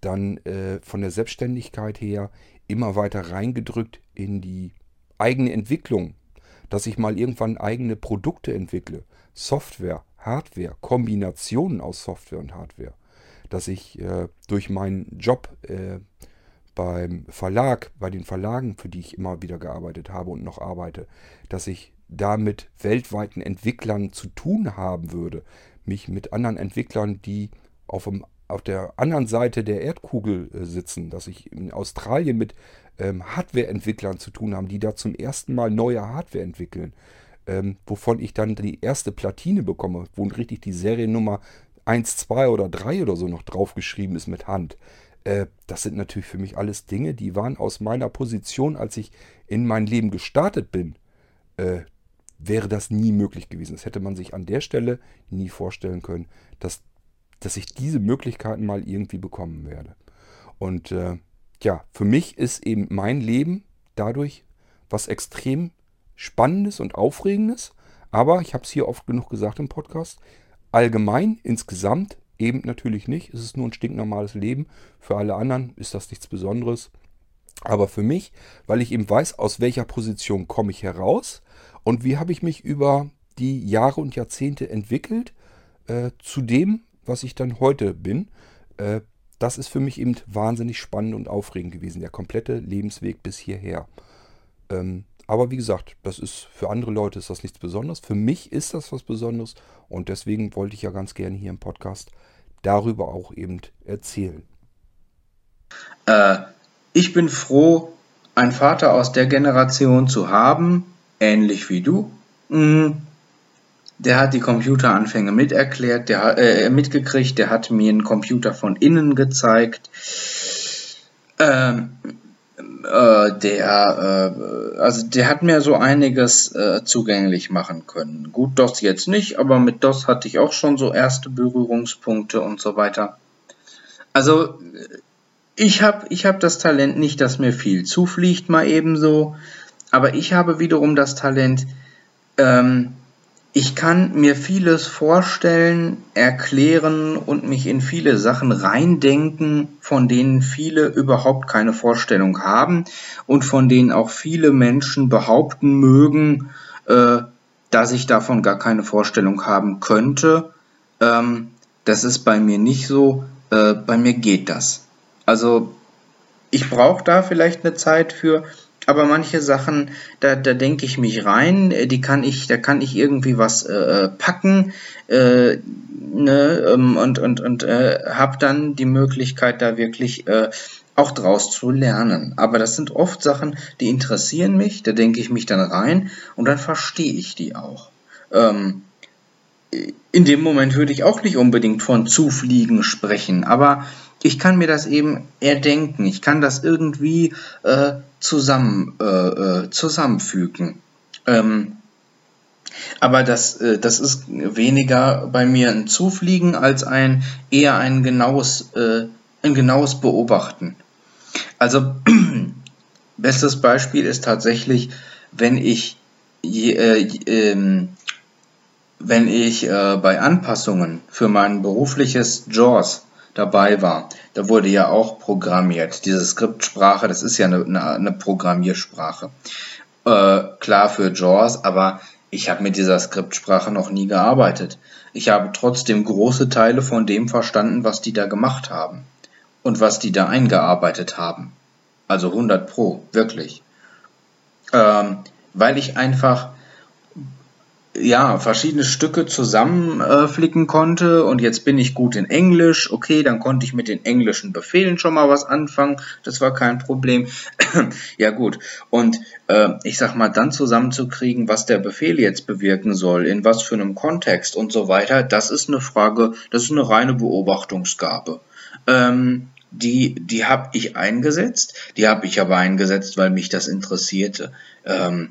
dann äh, von der Selbstständigkeit her immer weiter reingedrückt in die eigene Entwicklung, dass ich mal irgendwann eigene Produkte entwickle. Software, Hardware, Kombinationen aus Software und Hardware. Dass ich äh, durch meinen Job äh, beim Verlag, bei den Verlagen, für die ich immer wieder gearbeitet habe und noch arbeite, dass ich da mit weltweiten Entwicklern zu tun haben würde, mich mit anderen Entwicklern, die auf einem auf der anderen Seite der Erdkugel äh, sitzen, dass ich in Australien mit ähm, Hardware-Entwicklern zu tun habe, die da zum ersten Mal neue Hardware entwickeln, ähm, wovon ich dann die erste Platine bekomme, wo richtig die Seriennummer 1, 2 oder 3 oder so noch draufgeschrieben ist mit Hand. Äh, das sind natürlich für mich alles Dinge, die waren aus meiner Position, als ich in mein Leben gestartet bin, äh, wäre das nie möglich gewesen. Das hätte man sich an der Stelle nie vorstellen können, dass, dass ich diese Möglichkeiten mal irgendwie bekommen werde. Und äh, ja, für mich ist eben mein Leben dadurch was extrem Spannendes und Aufregendes. Aber ich habe es hier oft genug gesagt im Podcast. Allgemein, insgesamt eben natürlich nicht. Es ist nur ein stinknormales Leben. Für alle anderen ist das nichts Besonderes. Aber für mich, weil ich eben weiß, aus welcher Position komme ich heraus und wie habe ich mich über die Jahre und Jahrzehnte entwickelt äh, zu dem, was ich dann heute bin. Äh, das ist für mich eben wahnsinnig spannend und aufregend gewesen, der komplette Lebensweg bis hierher. Ähm, aber wie gesagt, das ist für andere Leute ist das nichts Besonderes. Für mich ist das was Besonderes und deswegen wollte ich ja ganz gerne hier im Podcast darüber auch eben erzählen. Äh, ich bin froh, einen Vater aus der Generation zu haben, ähnlich wie du. Mhm. Der hat die Computeranfänge miterklärt, der äh, mitgekriegt, der hat mir einen Computer von innen gezeigt. Ähm, äh, der, äh, also der hat mir so einiges äh, zugänglich machen können. Gut, DOS jetzt nicht, aber mit DOS hatte ich auch schon so erste Berührungspunkte und so weiter. Also ich habe ich hab das Talent nicht, dass mir viel zufliegt, mal ebenso. Aber ich habe wiederum das Talent, ähm, ich kann mir vieles vorstellen, erklären und mich in viele Sachen reindenken, von denen viele überhaupt keine Vorstellung haben und von denen auch viele Menschen behaupten mögen, äh, dass ich davon gar keine Vorstellung haben könnte. Ähm, das ist bei mir nicht so. Äh, bei mir geht das. Also ich brauche da vielleicht eine Zeit für, aber manche Sachen, da, da denke ich mich rein, äh, die kann ich, da kann ich irgendwie was äh, packen äh, ne, ähm, und, und, und äh, habe dann die Möglichkeit, da wirklich äh, auch draus zu lernen. Aber das sind oft Sachen, die interessieren mich, da denke ich mich dann rein und dann verstehe ich die auch. Ähm, in dem Moment würde ich auch nicht unbedingt von Zufliegen sprechen, aber ich kann mir das eben erdenken. Ich kann das irgendwie äh, zusammen, äh, äh, zusammenfügen. Ähm, aber das, äh, das ist weniger bei mir ein Zufliegen als ein eher ein genaues, äh, ein genaues Beobachten. Also [CLEARS THROAT] bestes Beispiel ist tatsächlich, wenn ich äh, ähm, wenn ich bei Anpassungen für mein berufliches JAWS dabei war. Da wurde ja auch programmiert. Diese Skriptsprache, das ist ja eine, eine, eine Programmiersprache. Äh, klar für JAWS, aber ich habe mit dieser Skriptsprache noch nie gearbeitet. Ich habe trotzdem große Teile von dem verstanden, was die da gemacht haben und was die da eingearbeitet haben. Also 100 Pro, wirklich. Ähm, weil ich einfach ja, verschiedene Stücke zusammenflicken äh, konnte und jetzt bin ich gut in Englisch. Okay, dann konnte ich mit den englischen Befehlen schon mal was anfangen. Das war kein Problem. [CLEARS THROAT] ja gut. Und äh, ich sag mal, dann zusammenzukriegen, was der Befehl jetzt bewirken soll, in was für einem Kontext und so weiter, das ist eine Frage, das ist eine reine Beobachtungsgabe. Ähm, die, die habe ich eingesetzt. Die habe ich aber eingesetzt, weil mich das interessierte. Ähm,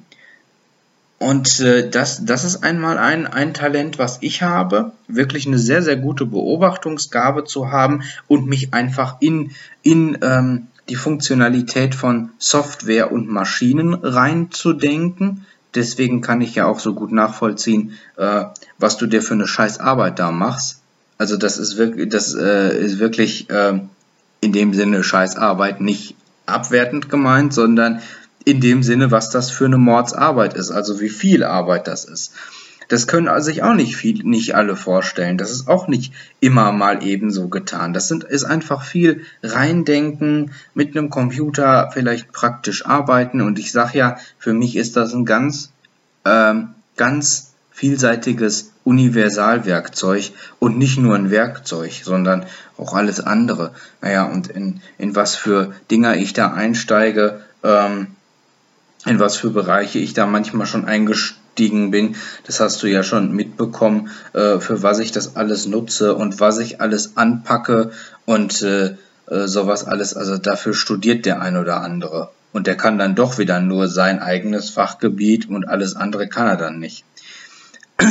und äh, das, das ist einmal ein, ein Talent, was ich habe, wirklich eine sehr, sehr gute Beobachtungsgabe zu haben und mich einfach in, in ähm, die Funktionalität von Software und Maschinen reinzudenken. Deswegen kann ich ja auch so gut nachvollziehen, äh, was du dir für eine scheiß Arbeit da machst. Also das ist wirklich, das äh, ist wirklich äh, in dem Sinne scheiß Arbeit nicht abwertend gemeint, sondern in dem Sinne, was das für eine Mordsarbeit ist, also wie viel Arbeit das ist. Das können sich auch nicht viel, nicht alle vorstellen. Das ist auch nicht immer mal ebenso getan. Das sind, ist einfach viel reindenken, mit einem Computer vielleicht praktisch arbeiten. Und ich sage ja, für mich ist das ein ganz, ähm, ganz vielseitiges Universalwerkzeug und nicht nur ein Werkzeug, sondern auch alles andere. Naja, und in, in was für Dinger ich da einsteige, ähm, in was für Bereiche ich da manchmal schon eingestiegen bin, das hast du ja schon mitbekommen, äh, für was ich das alles nutze und was ich alles anpacke und äh, äh, sowas alles. Also dafür studiert der ein oder andere. Und der kann dann doch wieder nur sein eigenes Fachgebiet und alles andere kann er dann nicht. [CLEARS THROAT]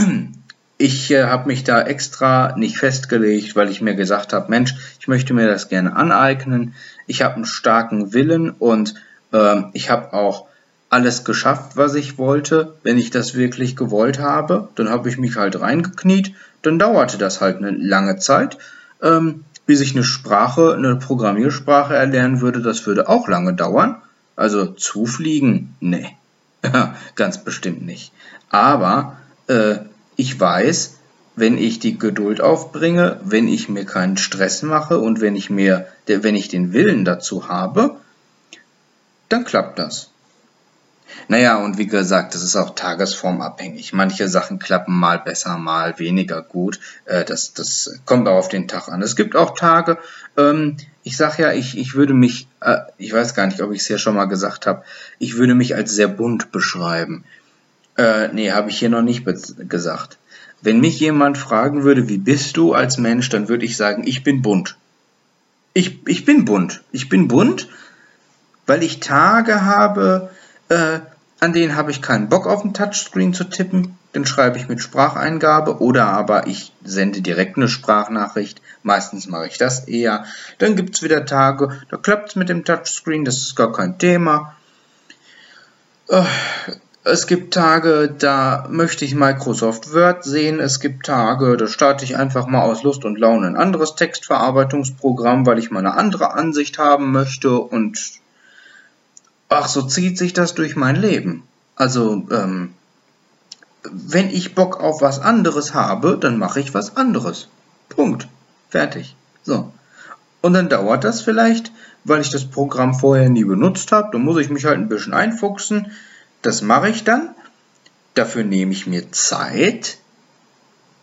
Ich äh, habe mich da extra nicht festgelegt, weil ich mir gesagt habe, Mensch, ich möchte mir das gerne aneignen. Ich habe einen starken Willen und äh, ich habe auch alles geschafft, was ich wollte. Wenn ich das wirklich gewollt habe, dann habe ich mich halt reingekniet. Dann dauerte das halt eine lange Zeit. Ähm, bis ich eine Sprache, eine Programmiersprache erlernen würde, das würde auch lange dauern. Also zufliegen? Nee. [LAUGHS] Ganz bestimmt nicht. Aber äh, ich weiß, wenn ich die Geduld aufbringe, wenn ich mir keinen Stress mache und wenn ich mir, wenn ich den Willen dazu habe, dann klappt das. Naja, und wie gesagt, das ist auch tagesformabhängig. Manche Sachen klappen mal besser, mal weniger gut. Äh, das, das kommt auch auf den Tag an. Es gibt auch Tage, ähm, ich sag ja, ich, ich würde mich, äh, ich weiß gar nicht, ob ich es ja schon mal gesagt habe, ich würde mich als sehr bunt beschreiben. Äh, nee, habe ich hier noch nicht gesagt. Wenn mich jemand fragen würde, wie bist du als Mensch, dann würde ich sagen, ich bin bunt. Ich, ich bin bunt. Ich bin bunt, weil ich Tage habe, äh, an denen habe ich keinen Bock auf dem Touchscreen zu tippen. Dann schreibe ich mit Spracheingabe oder aber ich sende direkt eine Sprachnachricht. Meistens mache ich das eher. Dann gibt es wieder Tage, da klappt es mit dem Touchscreen, das ist gar kein Thema. Äh, es gibt Tage, da möchte ich Microsoft Word sehen. Es gibt Tage, da starte ich einfach mal aus Lust und Laune ein anderes Textverarbeitungsprogramm, weil ich mal eine andere Ansicht haben möchte und ach, so zieht sich das durch mein Leben. Also, ähm, wenn ich Bock auf was anderes habe, dann mache ich was anderes. Punkt. Fertig. So. Und dann dauert das vielleicht, weil ich das Programm vorher nie benutzt habe. Da muss ich mich halt ein bisschen einfuchsen. Das mache ich dann. Dafür nehme ich mir Zeit.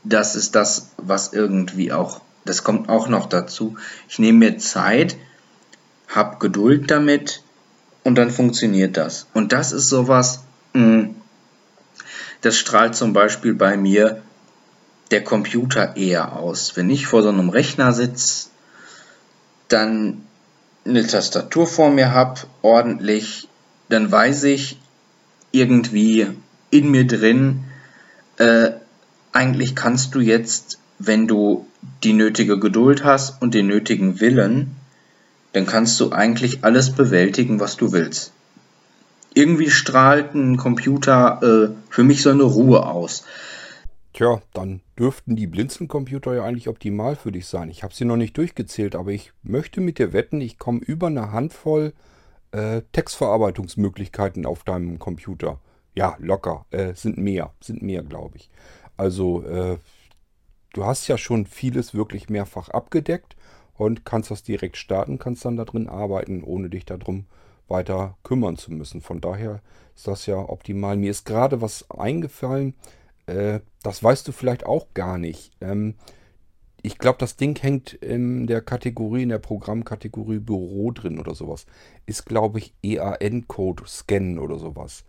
Das ist das, was irgendwie auch, das kommt auch noch dazu. Ich nehme mir Zeit, habe Geduld damit, und dann funktioniert das. Und das ist sowas, hm, das strahlt zum Beispiel bei mir der Computer eher aus. Wenn ich vor so einem Rechner sitze, dann eine Tastatur vor mir habe, ordentlich, dann weiß ich irgendwie in mir drin, äh, eigentlich kannst du jetzt, wenn du die nötige Geduld hast und den nötigen Willen, dann kannst du eigentlich alles bewältigen, was du willst. Irgendwie strahlt ein Computer äh, für mich so eine Ruhe aus. Tja, dann dürften die Blinzeln-Computer ja eigentlich optimal für dich sein. Ich habe sie noch nicht durchgezählt, aber ich möchte mit dir wetten, ich komme über eine Handvoll äh, Textverarbeitungsmöglichkeiten auf deinem Computer. Ja, locker. Äh, sind mehr. Sind mehr, glaube ich. Also, äh, du hast ja schon vieles wirklich mehrfach abgedeckt und kannst das direkt starten, kannst dann da drin arbeiten, ohne dich darum weiter kümmern zu müssen. Von daher ist das ja optimal. Mir ist gerade was eingefallen, äh, das weißt du vielleicht auch gar nicht. Ähm, ich glaube, das Ding hängt in der Kategorie, in der Programmkategorie Büro drin oder sowas. Ist, glaube ich, EAN-Code scannen oder sowas.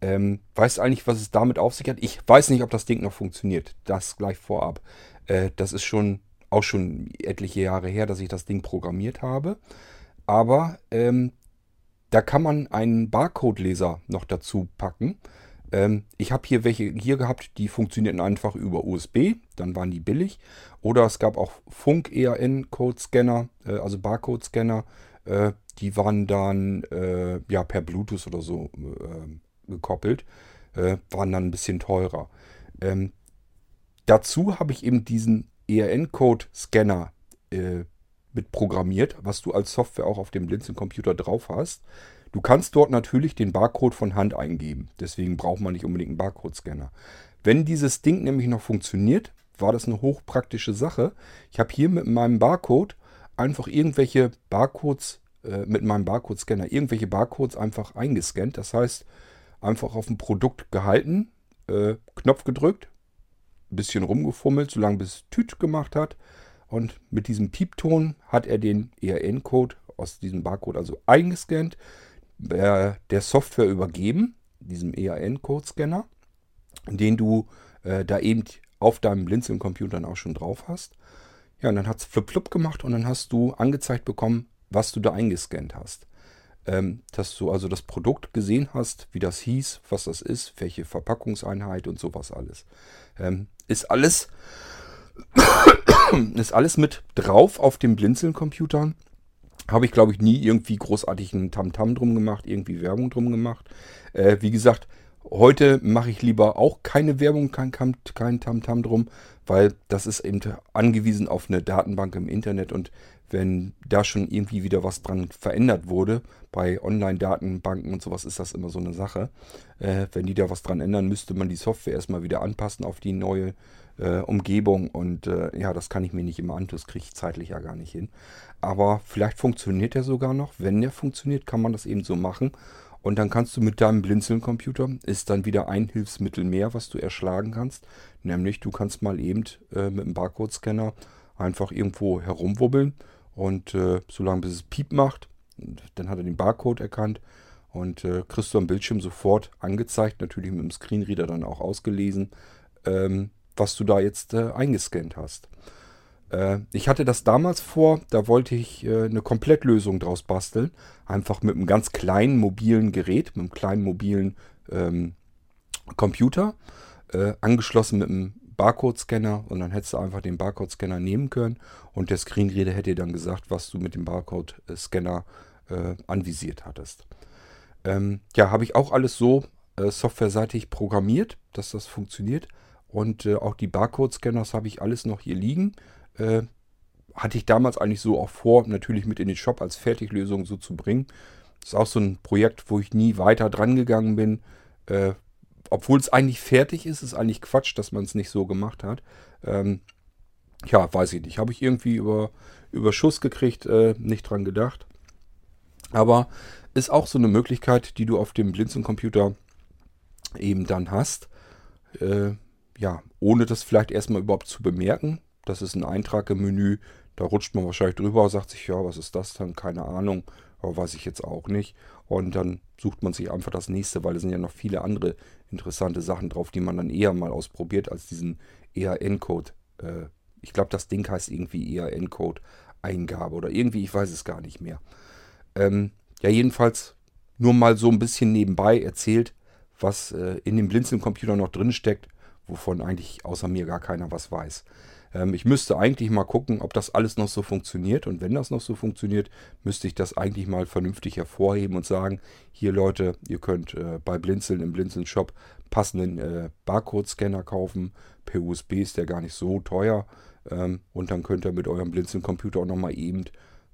Ähm, weißt du eigentlich, was es damit auf sich hat? Ich weiß nicht, ob das Ding noch funktioniert. Das gleich vorab. Äh, das ist schon auch schon etliche Jahre her, dass ich das Ding programmiert habe. Aber ähm, da kann man einen Barcode-Leser noch dazu packen. Ähm, ich habe hier welche hier gehabt, die funktionierten einfach über USB, dann waren die billig. Oder es gab auch Funk-ERN-Code-Scanner, äh, also Barcode-Scanner. Äh, die waren dann äh, ja, per Bluetooth oder so äh, gekoppelt, äh, waren dann ein bisschen teurer. Ähm, dazu habe ich eben diesen ERN-Code-Scanner äh, mit programmiert, was du als Software auch auf dem Blinzeln-Computer drauf hast. Du kannst dort natürlich den Barcode von Hand eingeben. Deswegen braucht man nicht unbedingt einen Barcode-Scanner. Wenn dieses Ding nämlich noch funktioniert, war das eine hochpraktische Sache. Ich habe hier mit meinem Barcode einfach irgendwelche Barcodes, äh, mit meinem Barcode-Scanner, irgendwelche Barcodes einfach eingescannt. Das heißt, einfach auf ein Produkt gehalten, äh, Knopf gedrückt, ein bisschen rumgefummelt, solange bis Tüt gemacht hat. Und mit diesem Piepton hat er den ERN-Code aus diesem Barcode also eingescannt, der Software übergeben, diesem ERN-Code-Scanner, den du äh, da eben auf deinem Blinzeln-Computer auch schon drauf hast. Ja, und dann hat es flip-flop gemacht und dann hast du angezeigt bekommen, was du da eingescannt hast. Ähm, dass du also das Produkt gesehen hast, wie das hieß, was das ist, welche Verpackungseinheit und sowas alles. Ähm, ist alles [COUGHS] ist alles mit drauf auf dem Blinzeln-Computern. Habe ich, glaube ich, nie irgendwie großartig einen Tamtam drum gemacht, irgendwie Werbung drum gemacht. Äh, wie gesagt, heute mache ich lieber auch keine Werbung, kein, kein Tamtam drum, weil das ist eben angewiesen auf eine Datenbank im Internet und wenn da schon irgendwie wieder was dran verändert wurde, bei Online-Datenbanken und sowas ist das immer so eine Sache. Äh, wenn die da was dran ändern, müsste man die Software erstmal wieder anpassen auf die neue äh, Umgebung und äh, ja, das kann ich mir nicht immer antun, das kriege ich zeitlich ja gar nicht hin. Aber vielleicht funktioniert er sogar noch. Wenn der funktioniert, kann man das eben so machen. Und dann kannst du mit deinem Blinzeln-Computer, ist dann wieder ein Hilfsmittel mehr, was du erschlagen kannst. Nämlich du kannst mal eben äh, mit dem Barcode-Scanner einfach irgendwo herumwubbeln und äh, solange bis es Piep macht, dann hat er den Barcode erkannt und äh, kriegst du am Bildschirm sofort angezeigt, natürlich mit dem Screenreader dann auch ausgelesen, ähm, was du da jetzt äh, eingescannt hast. Äh, ich hatte das damals vor, da wollte ich äh, eine Komplettlösung draus basteln. Einfach mit einem ganz kleinen mobilen Gerät, mit einem kleinen mobilen ähm, Computer, äh, angeschlossen mit einem Barcode-Scanner und dann hättest du einfach den Barcode-Scanner nehmen können und der Screenreader hätte dir dann gesagt, was du mit dem Barcode-Scanner äh, anvisiert hattest. Ähm, ja, habe ich auch alles so äh, softwareseitig programmiert, dass das funktioniert. Und äh, auch die Barcode-Scanners habe ich alles noch hier liegen. Äh, hatte ich damals eigentlich so auch vor, natürlich mit in den Shop als Fertiglösung so zu bringen. Das ist auch so ein Projekt, wo ich nie weiter dran gegangen bin. Äh, obwohl es eigentlich fertig ist, ist eigentlich Quatsch, dass man es nicht so gemacht hat. Ähm, ja, weiß ich nicht. Habe ich irgendwie über, über Schuss gekriegt, äh, nicht dran gedacht. Aber ist auch so eine Möglichkeit, die du auf dem Blinzeln-Computer eben dann hast. Äh, ja, ohne das vielleicht erstmal überhaupt zu bemerken. Das ist ein Eintrag im Menü. Da rutscht man wahrscheinlich drüber sagt sich, ja, was ist das dann? Keine Ahnung. Aber weiß ich jetzt auch nicht. Und dann sucht man sich einfach das nächste, weil es sind ja noch viele andere interessante Sachen drauf, die man dann eher mal ausprobiert als diesen ERN-Code. Äh, ich glaube, das Ding heißt irgendwie ERN-Code Eingabe oder irgendwie, ich weiß es gar nicht mehr. Ähm, ja, jedenfalls nur mal so ein bisschen nebenbei erzählt, was äh, in dem Blinzeln-Computer noch drin steckt wovon eigentlich außer mir gar keiner was weiß. Ähm, ich müsste eigentlich mal gucken, ob das alles noch so funktioniert. Und wenn das noch so funktioniert, müsste ich das eigentlich mal vernünftig hervorheben und sagen, hier Leute, ihr könnt äh, bei Blinzeln im Blinzeln-Shop passenden äh, Barcode-Scanner kaufen. Per USB ist der gar nicht so teuer. Ähm, und dann könnt ihr mit eurem Blinzeln-Computer auch nochmal eben,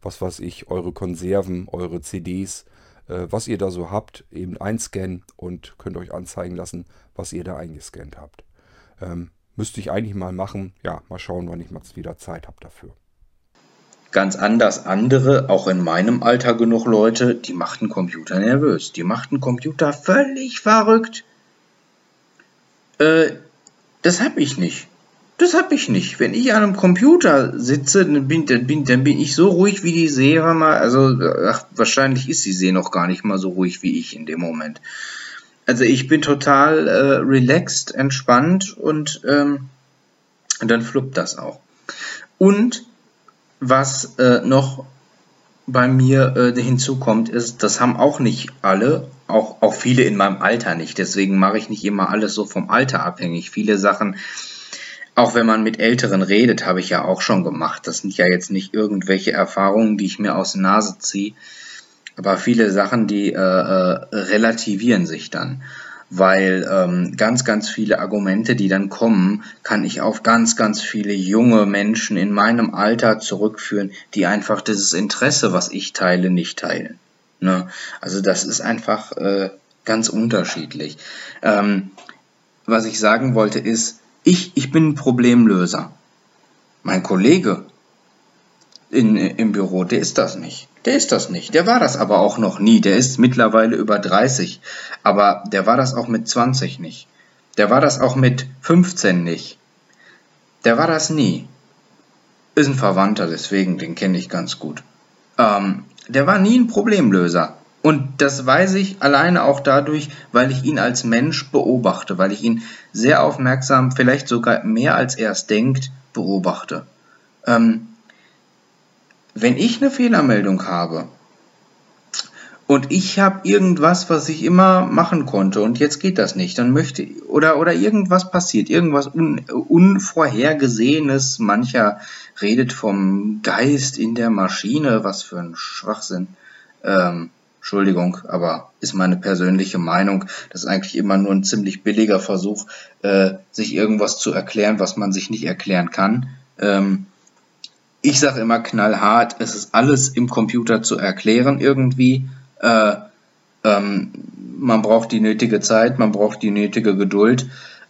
was weiß ich, eure Konserven, eure CDs, äh, was ihr da so habt, eben einscannen und könnt euch anzeigen lassen, was ihr da eingescannt habt. Ähm, müsste ich eigentlich mal machen. Ja, mal schauen, wann ich mal wieder Zeit habe dafür. Ganz anders andere, auch in meinem Alter genug Leute, die machten Computer nervös. Die machten Computer völlig verrückt. Äh, das hab ich nicht. Das hab ich nicht. Wenn ich an einem Computer sitze, dann bin, dann bin, dann bin ich so ruhig wie die See. Also, ach, wahrscheinlich ist die See noch gar nicht mal so ruhig wie ich in dem Moment. Also ich bin total äh, relaxed, entspannt und ähm, dann fluppt das auch. Und was äh, noch bei mir äh, hinzukommt, ist, das haben auch nicht alle, auch, auch viele in meinem Alter nicht. Deswegen mache ich nicht immer alles so vom Alter abhängig. Viele Sachen, auch wenn man mit Älteren redet, habe ich ja auch schon gemacht. Das sind ja jetzt nicht irgendwelche Erfahrungen, die ich mir aus der Nase ziehe aber viele Sachen, die äh, äh, relativieren sich dann. Weil ähm, ganz, ganz viele Argumente, die dann kommen, kann ich auf ganz, ganz viele junge Menschen in meinem Alter zurückführen, die einfach dieses Interesse, was ich teile, nicht teilen. Ne? Also das ist einfach äh, ganz unterschiedlich. Ähm, was ich sagen wollte ist, ich, ich bin ein Problemlöser. Mein Kollege in, im Büro, der ist das nicht. Der ist das nicht. Der war das aber auch noch nie. Der ist mittlerweile über 30. Aber der war das auch mit 20 nicht. Der war das auch mit 15 nicht. Der war das nie. Ist ein Verwandter, deswegen, den kenne ich ganz gut. Ähm, der war nie ein Problemlöser. Und das weiß ich alleine auch dadurch, weil ich ihn als Mensch beobachte, weil ich ihn sehr aufmerksam, vielleicht sogar mehr als er es denkt, beobachte. Ähm, wenn ich eine Fehlermeldung habe und ich habe irgendwas, was ich immer machen konnte und jetzt geht das nicht, dann möchte oder oder irgendwas passiert, irgendwas un, unvorhergesehenes. Mancher redet vom Geist in der Maschine, was für ein Schwachsinn. Ähm, Entschuldigung, aber ist meine persönliche Meinung. Das ist eigentlich immer nur ein ziemlich billiger Versuch, äh, sich irgendwas zu erklären, was man sich nicht erklären kann. Ähm, ich sage immer knallhart, es ist alles im Computer zu erklären irgendwie. Äh, ähm, man braucht die nötige Zeit, man braucht die nötige Geduld.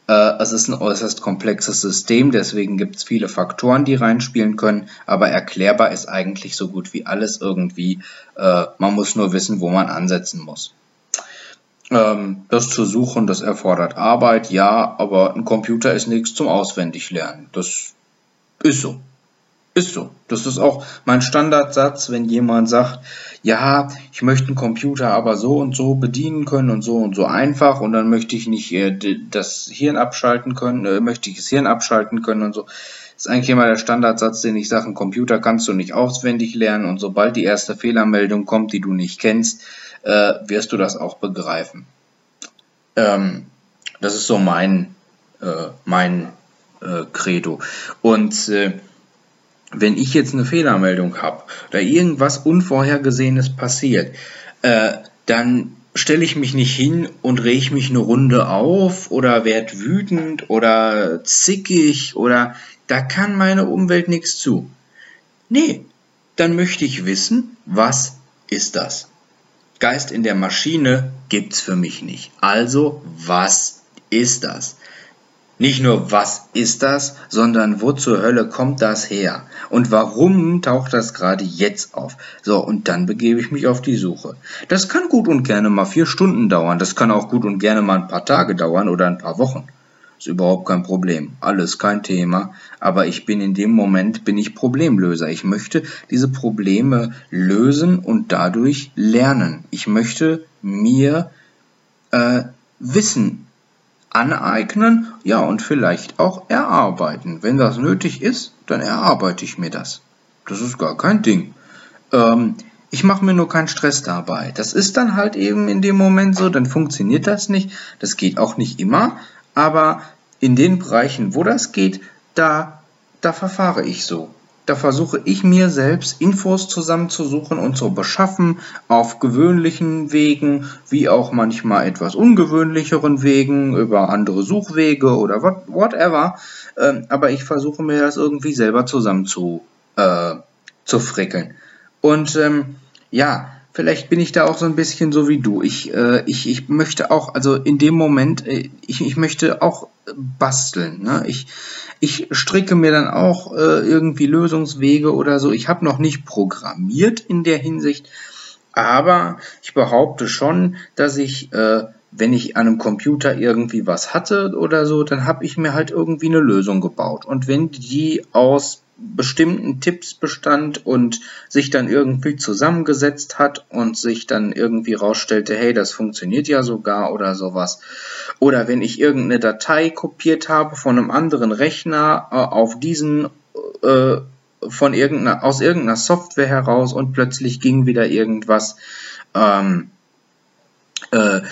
Äh, es ist ein äußerst komplexes System, deswegen gibt es viele Faktoren, die reinspielen können, aber erklärbar ist eigentlich so gut wie alles irgendwie. Äh, man muss nur wissen, wo man ansetzen muss. Ähm, das zu suchen, das erfordert Arbeit, ja, aber ein Computer ist nichts zum Auswendiglernen. Das ist so. Ist so. Das ist auch mein Standardsatz, wenn jemand sagt, ja, ich möchte einen Computer aber so und so bedienen können und so und so einfach und dann möchte ich nicht äh, das Hirn abschalten können, äh, möchte ich das Hirn abschalten können und so. Das ist eigentlich immer der Standardsatz, den ich sage, einen Computer kannst du nicht auswendig lernen und sobald die erste Fehlermeldung kommt, die du nicht kennst, äh, wirst du das auch begreifen. Ähm, das ist so mein, äh, mein äh, Credo. Und äh, wenn ich jetzt eine Fehlermeldung habe oder irgendwas Unvorhergesehenes passiert, äh, dann stelle ich mich nicht hin und reg mich eine Runde auf oder werd wütend oder zickig oder da kann meine Umwelt nichts zu. Nee, dann möchte ich wissen, was ist das? Geist in der Maschine gibt's für mich nicht. Also, was ist das? Nicht nur, was ist das, sondern wo zur Hölle kommt das her? Und warum taucht das gerade jetzt auf? So, und dann begebe ich mich auf die Suche. Das kann gut und gerne mal vier Stunden dauern, das kann auch gut und gerne mal ein paar Tage dauern oder ein paar Wochen. Ist überhaupt kein Problem. Alles kein Thema. Aber ich bin in dem Moment, bin ich Problemlöser. Ich möchte diese Probleme lösen und dadurch lernen. Ich möchte mir äh, Wissen aneignen, ja und vielleicht auch erarbeiten. Wenn das nötig ist, dann erarbeite ich mir das. Das ist gar kein Ding. Ähm, ich mache mir nur keinen Stress dabei. Das ist dann halt eben in dem Moment so, dann funktioniert das nicht. Das geht auch nicht immer, aber in den Bereichen, wo das geht, da, da verfahre ich so. Da versuche ich mir selbst Infos zusammenzusuchen und zu beschaffen auf gewöhnlichen Wegen, wie auch manchmal etwas ungewöhnlicheren Wegen, über andere Suchwege oder what, whatever. Ähm, aber ich versuche mir das irgendwie selber zusammen zu, äh, zu frickeln. Und ähm, ja, vielleicht bin ich da auch so ein bisschen so wie du. Ich, äh, ich, ich möchte auch, also in dem Moment, äh, ich, ich möchte auch basteln. Ne? Ich, ich stricke mir dann auch äh, irgendwie Lösungswege oder so. Ich habe noch nicht programmiert in der Hinsicht, aber ich behaupte schon, dass ich, äh, wenn ich an einem Computer irgendwie was hatte oder so, dann habe ich mir halt irgendwie eine Lösung gebaut. Und wenn die aus bestimmten Tipps bestand und sich dann irgendwie zusammengesetzt hat und sich dann irgendwie rausstellte, hey, das funktioniert ja sogar oder sowas. Oder wenn ich irgendeine Datei kopiert habe von einem anderen Rechner äh, auf diesen äh, von irgendeiner, aus irgendeiner Software heraus und plötzlich ging wieder irgendwas. Ähm, äh,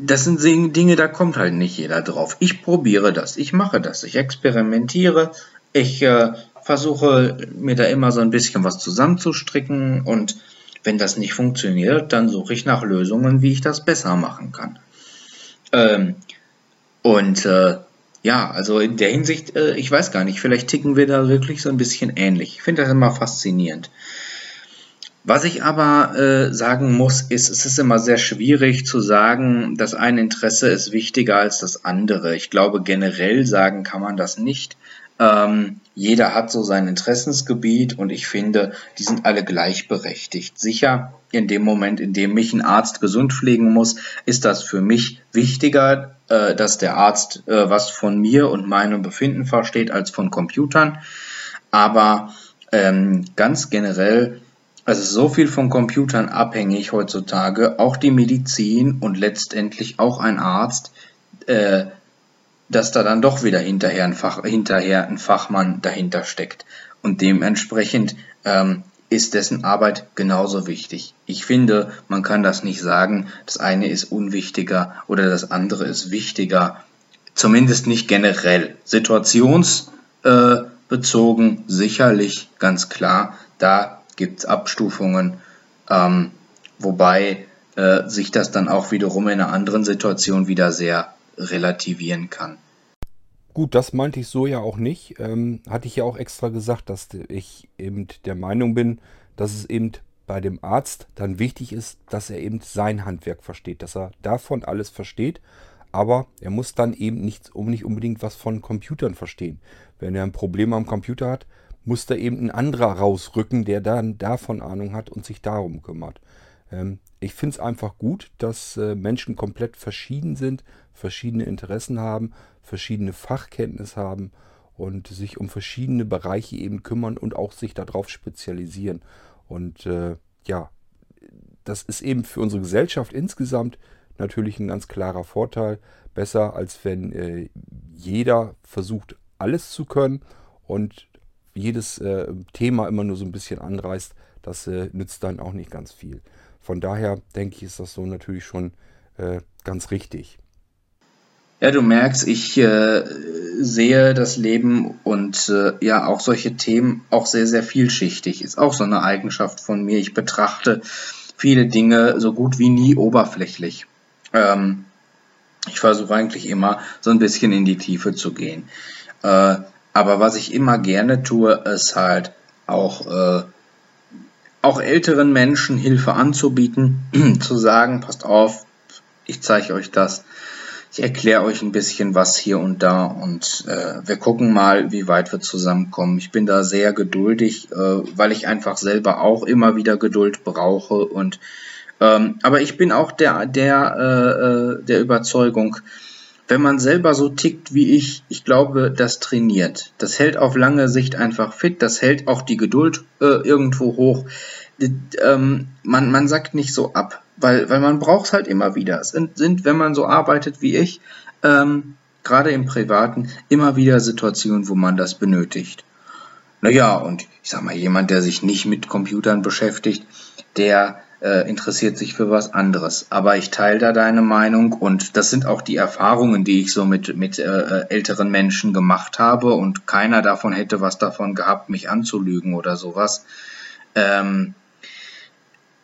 das sind Dinge, da kommt halt nicht jeder drauf. Ich probiere das, ich mache das, ich experimentiere, ich äh, versuche mir da immer so ein bisschen was zusammenzustricken und wenn das nicht funktioniert, dann suche ich nach Lösungen, wie ich das besser machen kann. Ähm, und äh, ja, also in der Hinsicht, äh, ich weiß gar nicht, vielleicht ticken wir da wirklich so ein bisschen ähnlich. Ich finde das immer faszinierend. Was ich aber äh, sagen muss, ist, es ist immer sehr schwierig zu sagen, dass ein Interesse ist wichtiger als das andere. Ich glaube, generell sagen kann man das nicht. Ähm, jeder hat so sein Interessensgebiet und ich finde, die sind alle gleichberechtigt. Sicher, in dem Moment, in dem mich ein Arzt gesund pflegen muss, ist das für mich wichtiger, äh, dass der Arzt äh, was von mir und meinem Befinden versteht als von Computern. Aber ähm, ganz generell, es ist so viel von Computern abhängig heutzutage, auch die Medizin und letztendlich auch ein Arzt, äh, dass da dann doch wieder hinterher ein, Fach, hinterher ein Fachmann dahinter steckt. Und dementsprechend ähm, ist dessen Arbeit genauso wichtig. Ich finde, man kann das nicht sagen, das eine ist unwichtiger oder das andere ist wichtiger. Zumindest nicht generell. Situationsbezogen äh, sicherlich ganz klar. Da gibt's Abstufungen, ähm, wobei äh, sich das dann auch wiederum in einer anderen Situation wieder sehr relativieren kann. Gut, das meinte ich so ja auch nicht. Ähm, hatte ich ja auch extra gesagt, dass ich eben der Meinung bin, dass es eben bei dem Arzt dann wichtig ist, dass er eben sein Handwerk versteht, dass er davon alles versteht. Aber er muss dann eben nicht, nicht unbedingt was von Computern verstehen. Wenn er ein Problem am Computer hat, muss da eben ein anderer rausrücken, der dann davon Ahnung hat und sich darum kümmert. Ähm, ich finde es einfach gut, dass äh, Menschen komplett verschieden sind, verschiedene Interessen haben, verschiedene Fachkenntnisse haben und sich um verschiedene Bereiche eben kümmern und auch sich darauf spezialisieren. Und äh, ja, das ist eben für unsere Gesellschaft insgesamt natürlich ein ganz klarer Vorteil. Besser als wenn äh, jeder versucht, alles zu können und jedes äh, Thema immer nur so ein bisschen anreißt. Das äh, nützt dann auch nicht ganz viel. Von daher denke ich, ist das so natürlich schon äh, ganz richtig. Ja, du merkst, ich äh, sehe das Leben und äh, ja auch solche Themen auch sehr, sehr vielschichtig. Ist auch so eine Eigenschaft von mir. Ich betrachte viele Dinge so gut wie nie oberflächlich. Ähm, ich versuche eigentlich immer so ein bisschen in die Tiefe zu gehen. Äh, aber was ich immer gerne tue, ist halt auch äh, auch älteren Menschen Hilfe anzubieten, [CLEARS THROAT] zu sagen, passt auf, ich zeige euch das, ich erkläre euch ein bisschen was hier und da und äh, wir gucken mal, wie weit wir zusammenkommen. Ich bin da sehr geduldig, äh, weil ich einfach selber auch immer wieder Geduld brauche und ähm, aber ich bin auch der der äh, äh der Überzeugung, wenn man selber so tickt wie ich, ich glaube, das trainiert. Das hält auf lange Sicht einfach fit, das hält auch die Geduld äh, irgendwo hoch. Ähm, man, man sagt nicht so ab, weil, weil man braucht es halt immer wieder. Es sind, sind, wenn man so arbeitet wie ich, ähm, gerade im Privaten, immer wieder Situationen, wo man das benötigt. Naja, und ich sag mal, jemand, der sich nicht mit Computern beschäftigt, der äh, interessiert sich für was anderes. Aber ich teile da deine Meinung und das sind auch die Erfahrungen, die ich so mit, mit äh, älteren Menschen gemacht habe und keiner davon hätte was davon gehabt, mich anzulügen oder sowas. Ähm,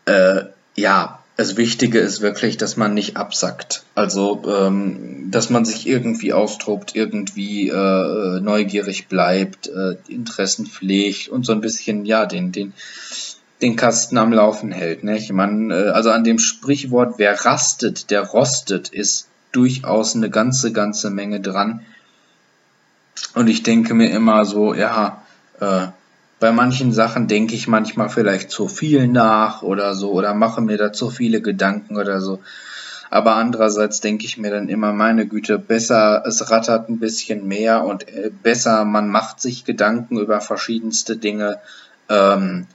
äh, ja, das Wichtige ist wirklich, dass man nicht absackt. Also, ähm, dass man sich irgendwie austobt, irgendwie äh, neugierig bleibt, äh, Interessen pflegt und so ein bisschen, ja, den, den, den Kasten am Laufen hält. Nicht? Man, äh, also an dem Sprichwort, wer rastet, der rostet, ist durchaus eine ganze, ganze Menge dran. Und ich denke mir immer so, ja, äh, bei manchen Sachen denke ich manchmal vielleicht zu viel nach oder so oder mache mir da zu viele Gedanken oder so. Aber andererseits denke ich mir dann immer, meine Güte, besser, es rattert ein bisschen mehr und äh, besser, man macht sich Gedanken über verschiedenste Dinge. Ähm,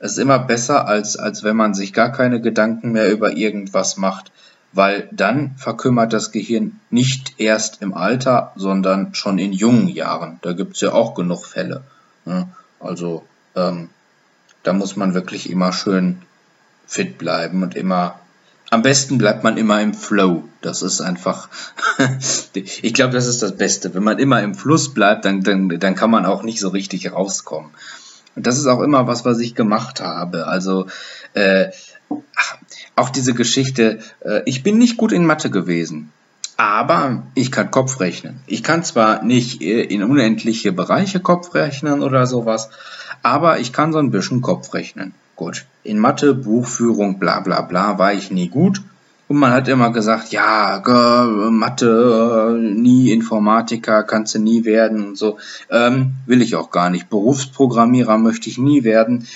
ist immer besser, als, als wenn man sich gar keine Gedanken mehr über irgendwas macht, weil dann verkümmert das Gehirn nicht erst im Alter, sondern schon in jungen Jahren. Da gibt's ja auch genug Fälle. Ne? Also ähm, da muss man wirklich immer schön fit bleiben und immer am besten bleibt man immer im Flow. Das ist einfach, [LAUGHS] ich glaube, das ist das Beste. Wenn man immer im Fluss bleibt, dann, dann, dann kann man auch nicht so richtig rauskommen. Und das ist auch immer was, was ich gemacht habe. Also äh, ach, auch diese Geschichte, äh, ich bin nicht gut in Mathe gewesen. Aber ich kann Kopf rechnen. Ich kann zwar nicht äh, in unendliche Bereiche Kopf rechnen oder sowas, aber ich kann so ein bisschen Kopf rechnen. Gut. In Mathe, Buchführung, bla bla bla war ich nie gut. Und man hat immer gesagt, ja, Mathe, nie Informatiker, kannst du nie werden und so. Ähm, will ich auch gar nicht. Berufsprogrammierer möchte ich nie werden.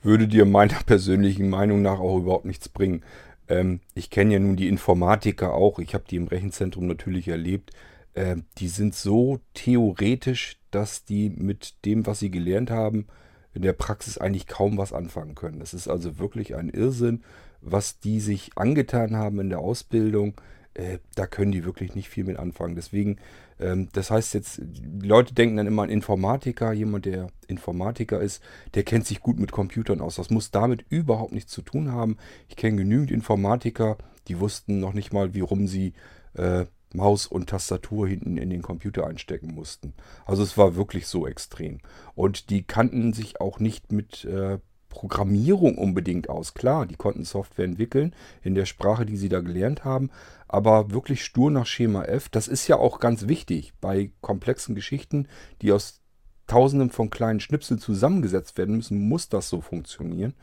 Würde dir meiner [LAUGHS] persönlichen Meinung nach auch überhaupt nichts bringen. Ähm, ich kenne ja nun die Informatiker auch. Ich habe die im Rechenzentrum natürlich erlebt. Ähm, die sind so theoretisch, dass die mit dem, was sie gelernt haben, in der Praxis eigentlich kaum was anfangen können. Das ist also wirklich ein Irrsinn, was die sich angetan haben in der Ausbildung. Äh, da können die wirklich nicht viel mit anfangen. Deswegen, ähm, das heißt jetzt, die Leute denken dann immer an Informatiker. Jemand, der Informatiker ist, der kennt sich gut mit Computern aus. Das muss damit überhaupt nichts zu tun haben. Ich kenne genügend Informatiker, die wussten noch nicht mal, wie rum sie äh, Maus und Tastatur hinten in den Computer einstecken mussten. Also es war wirklich so extrem. Und die kannten sich auch nicht mit äh, Programmierung unbedingt aus. Klar, die konnten Software entwickeln in der Sprache, die sie da gelernt haben, aber wirklich stur nach Schema F. Das ist ja auch ganz wichtig bei komplexen Geschichten, die aus Tausenden von kleinen Schnipseln zusammengesetzt werden müssen, muss das so funktionieren.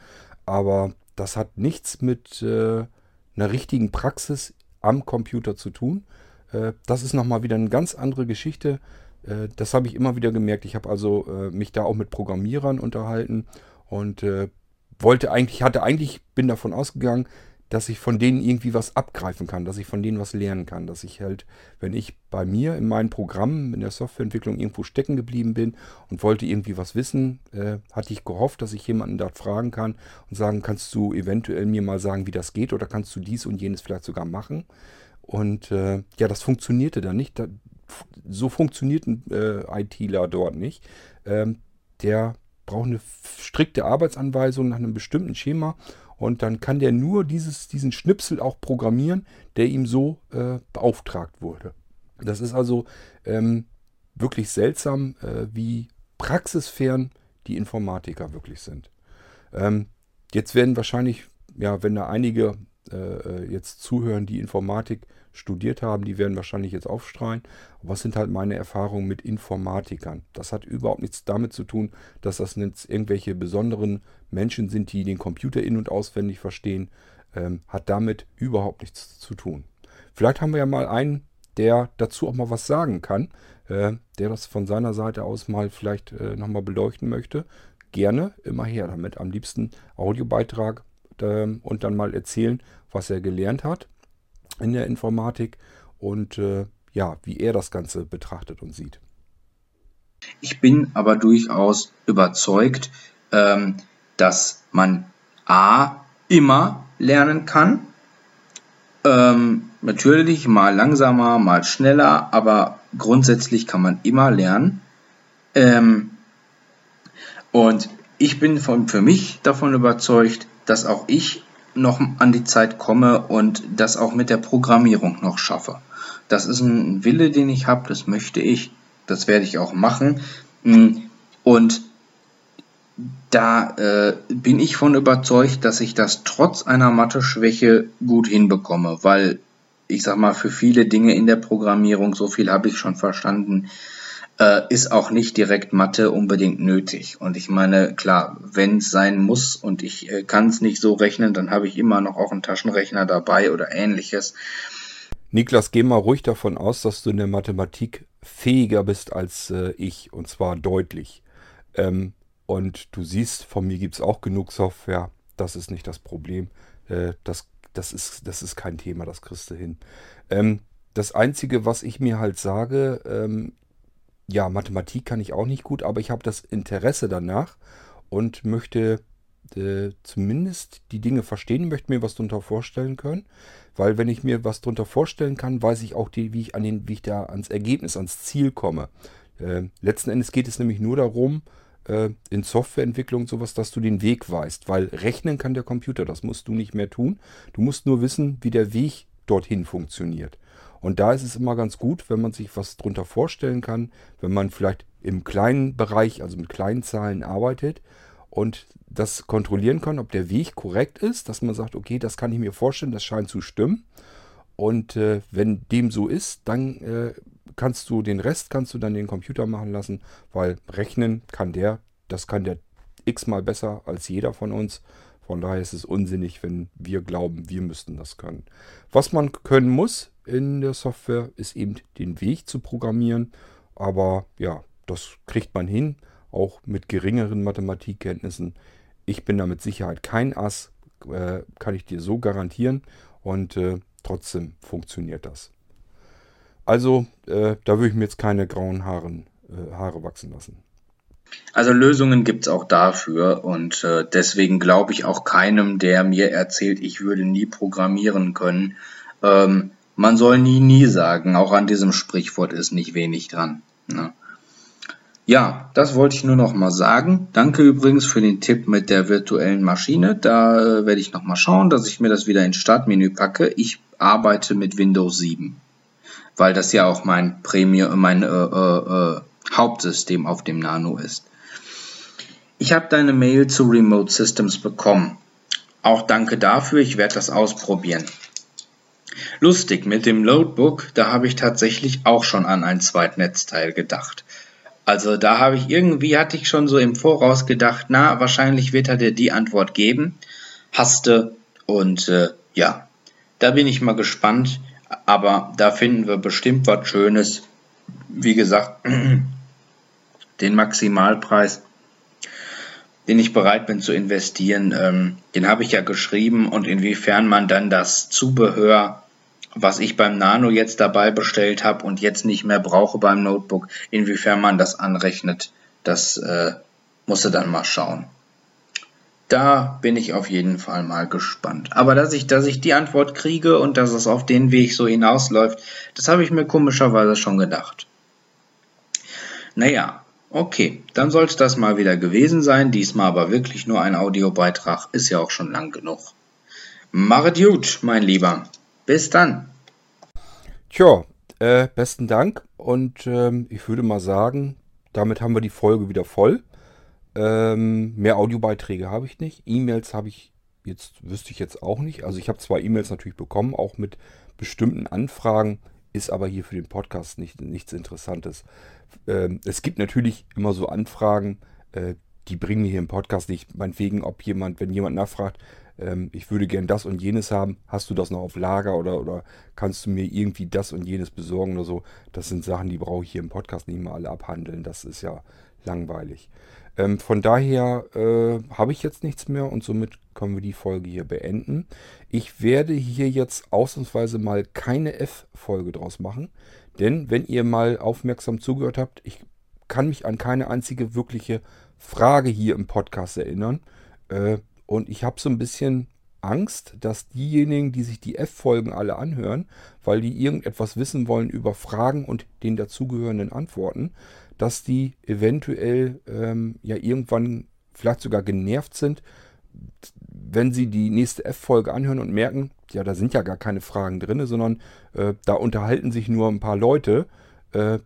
Aber das hat nichts mit äh, einer richtigen Praxis am Computer zu tun. Äh, das ist nochmal wieder eine ganz andere Geschichte. Äh, das habe ich immer wieder gemerkt. Ich habe also äh, mich da auch mit Programmierern unterhalten und wollte eigentlich, hatte eigentlich, bin davon ausgegangen, dass ich von denen irgendwie was abgreifen kann, dass ich von denen was lernen kann, dass ich halt, wenn ich bei mir in meinen Programmen, in der Softwareentwicklung irgendwo stecken geblieben bin und wollte irgendwie was wissen, äh, hatte ich gehofft, dass ich jemanden dort fragen kann und sagen, kannst du eventuell mir mal sagen, wie das geht oder kannst du dies und jenes vielleicht sogar machen? Und äh, ja, das funktionierte dann nicht. Da, so funktioniert ein äh, ITler dort nicht. Ähm, der braucht eine strikte Arbeitsanweisung nach einem bestimmten Schema und dann kann der nur dieses, diesen Schnipsel auch programmieren, der ihm so äh, beauftragt wurde. Das ist also ähm, wirklich seltsam, äh, wie praxisfern die Informatiker wirklich sind. Ähm, jetzt werden wahrscheinlich, ja, wenn da einige äh, äh jetzt zuhören, die Informatik studiert haben, die werden wahrscheinlich jetzt aufstrahlen. Was sind halt meine Erfahrungen mit Informatikern? Das hat überhaupt nichts damit zu tun, dass das jetzt irgendwelche besonderen Menschen sind, die den Computer in- und auswendig verstehen. Ähm, hat damit überhaupt nichts zu tun. Vielleicht haben wir ja mal einen, der dazu auch mal was sagen kann, äh, der das von seiner Seite aus mal vielleicht äh, nochmal beleuchten möchte. Gerne immer her damit. Am liebsten Audiobeitrag äh, und dann mal erzählen, was er gelernt hat in der Informatik und äh, ja, wie er das Ganze betrachtet und sieht. Ich bin aber durchaus überzeugt, ähm, dass man A immer lernen kann. Ähm, natürlich mal langsamer, mal schneller, aber grundsätzlich kann man immer lernen. Ähm, und ich bin von, für mich davon überzeugt, dass auch ich noch an die Zeit komme und das auch mit der Programmierung noch schaffe. Das ist ein Wille, den ich habe, das möchte ich, das werde ich auch machen. Mm, und da äh, bin ich von überzeugt, dass ich das trotz einer Mathe-Schwäche gut hinbekomme, weil ich sag mal, für viele Dinge in der Programmierung, so viel habe ich schon verstanden, äh, ist auch nicht direkt Mathe unbedingt nötig. Und ich meine, klar, wenn es sein muss und ich äh, kann es nicht so rechnen, dann habe ich immer noch auch einen Taschenrechner dabei oder ähnliches. Niklas, geh mal ruhig davon aus, dass du in der Mathematik fähiger bist als äh, ich, und zwar deutlich. Ähm, und du siehst, von mir gibt es auch genug Software. Das ist nicht das Problem. Äh, das, das, ist, das ist kein Thema, das kriegst du hin. Ähm, das Einzige, was ich mir halt sage, ähm, ja, Mathematik kann ich auch nicht gut, aber ich habe das Interesse danach und möchte äh, zumindest die Dinge verstehen, möchte mir was darunter vorstellen können. Weil wenn ich mir was darunter vorstellen kann, weiß ich auch, die, wie, ich an den, wie ich da ans Ergebnis, ans Ziel komme. Äh, letzten Endes geht es nämlich nur darum, äh, in Softwareentwicklung sowas, dass du den Weg weißt. Weil rechnen kann der Computer, das musst du nicht mehr tun. Du musst nur wissen, wie der Weg dorthin funktioniert. Und da ist es immer ganz gut, wenn man sich was drunter vorstellen kann, wenn man vielleicht im kleinen Bereich, also mit kleinen Zahlen arbeitet und das kontrollieren kann, ob der Weg korrekt ist, dass man sagt, okay, das kann ich mir vorstellen, das scheint zu stimmen. Und äh, wenn dem so ist, dann äh, kannst du den Rest kannst du dann den Computer machen lassen, weil rechnen kann der, das kann der x-mal besser als jeder von uns, Von daher ist es unsinnig, wenn wir glauben, wir müssten das können. Was man können muss in der Software, ist eben den Weg zu programmieren. Aber ja, das kriegt man hin, auch mit geringeren Mathematikkenntnissen. Ich bin da mit Sicherheit kein Ass, äh, kann ich dir so garantieren. Und äh, trotzdem funktioniert das. Also, äh, da würde ich mir jetzt keine grauen Haaren, äh, Haare wachsen lassen. Also Lösungen gibt es auch dafür und äh, deswegen glaube ich auch keinem, der mir erzählt, ich würde nie programmieren können. Ähm, man soll nie, nie sagen. Auch an diesem Sprichwort ist nicht wenig dran. Ne? Ja, das wollte ich nur noch mal sagen. Danke übrigens für den Tipp mit der virtuellen Maschine. Da äh, werde ich noch mal schauen, dass ich mir das wieder ins Startmenü packe. Ich arbeite mit Windows 7, weil das ja auch mein Premium, mein äh, äh, äh, Hauptsystem auf dem Nano ist. Ich habe deine Mail zu Remote Systems bekommen. Auch danke dafür. Ich werde das ausprobieren. Lustig, mit dem Loadbook, da habe ich tatsächlich auch schon an ein Zweitnetzteil gedacht. Also da habe ich irgendwie, hatte ich schon so im Voraus gedacht, na, wahrscheinlich wird er dir die Antwort geben. Hasste und äh, ja, da bin ich mal gespannt. Aber da finden wir bestimmt was Schönes. Wie gesagt, [CLEARS THROAT] den Maximalpreis, den ich bereit bin zu investieren, ähm, den habe ich ja geschrieben und inwiefern man dann das Zubehör was ich beim Nano jetzt dabei bestellt habe und jetzt nicht mehr brauche beim Notebook, inwiefern man das anrechnet, das äh, musst du dann mal schauen. Da bin ich auf jeden Fall mal gespannt. Aber dass ich, dass ich die Antwort kriege und dass es auf den Weg so hinausläuft, das habe ich mir komischerweise schon gedacht. Naja, okay, dann sollte das mal wieder gewesen sein. Diesmal aber wirklich nur ein Audiobeitrag, ist ja auch schon lang genug. Machet gut, mein Lieber. Bis dann. Tja, äh, besten Dank und ähm, ich würde mal sagen, damit haben wir die Folge wieder voll. Ähm, mehr Audiobeiträge habe ich nicht. E-Mails habe ich jetzt, wüsste ich jetzt auch nicht. Also ich habe zwei E-Mails natürlich bekommen, auch mit bestimmten Anfragen, ist aber hier für den Podcast nicht, nichts Interessantes. Ähm, es gibt natürlich immer so Anfragen, äh, die bringen wir hier im Podcast nicht. Meinetwegen, ob jemand, wenn jemand nachfragt, ähm, ich würde gern das und jenes haben, hast du das noch auf Lager oder, oder kannst du mir irgendwie das und jenes besorgen oder so. Das sind Sachen, die brauche ich hier im Podcast nicht mal alle abhandeln. Das ist ja langweilig. Ähm, von daher äh, habe ich jetzt nichts mehr und somit können wir die Folge hier beenden. Ich werde hier jetzt ausnahmsweise mal keine F-Folge draus machen, denn wenn ihr mal aufmerksam zugehört habt, ich kann mich an keine einzige wirkliche Frage hier im Podcast erinnern. Äh, und ich habe so ein bisschen Angst, dass diejenigen, die sich die F-Folgen alle anhören, weil die irgendetwas wissen wollen über Fragen und den dazugehörenden Antworten, dass die eventuell ähm, ja irgendwann vielleicht sogar genervt sind, wenn sie die nächste F-Folge anhören und merken, ja, da sind ja gar keine Fragen drin, sondern äh, da unterhalten sich nur ein paar Leute. Äh,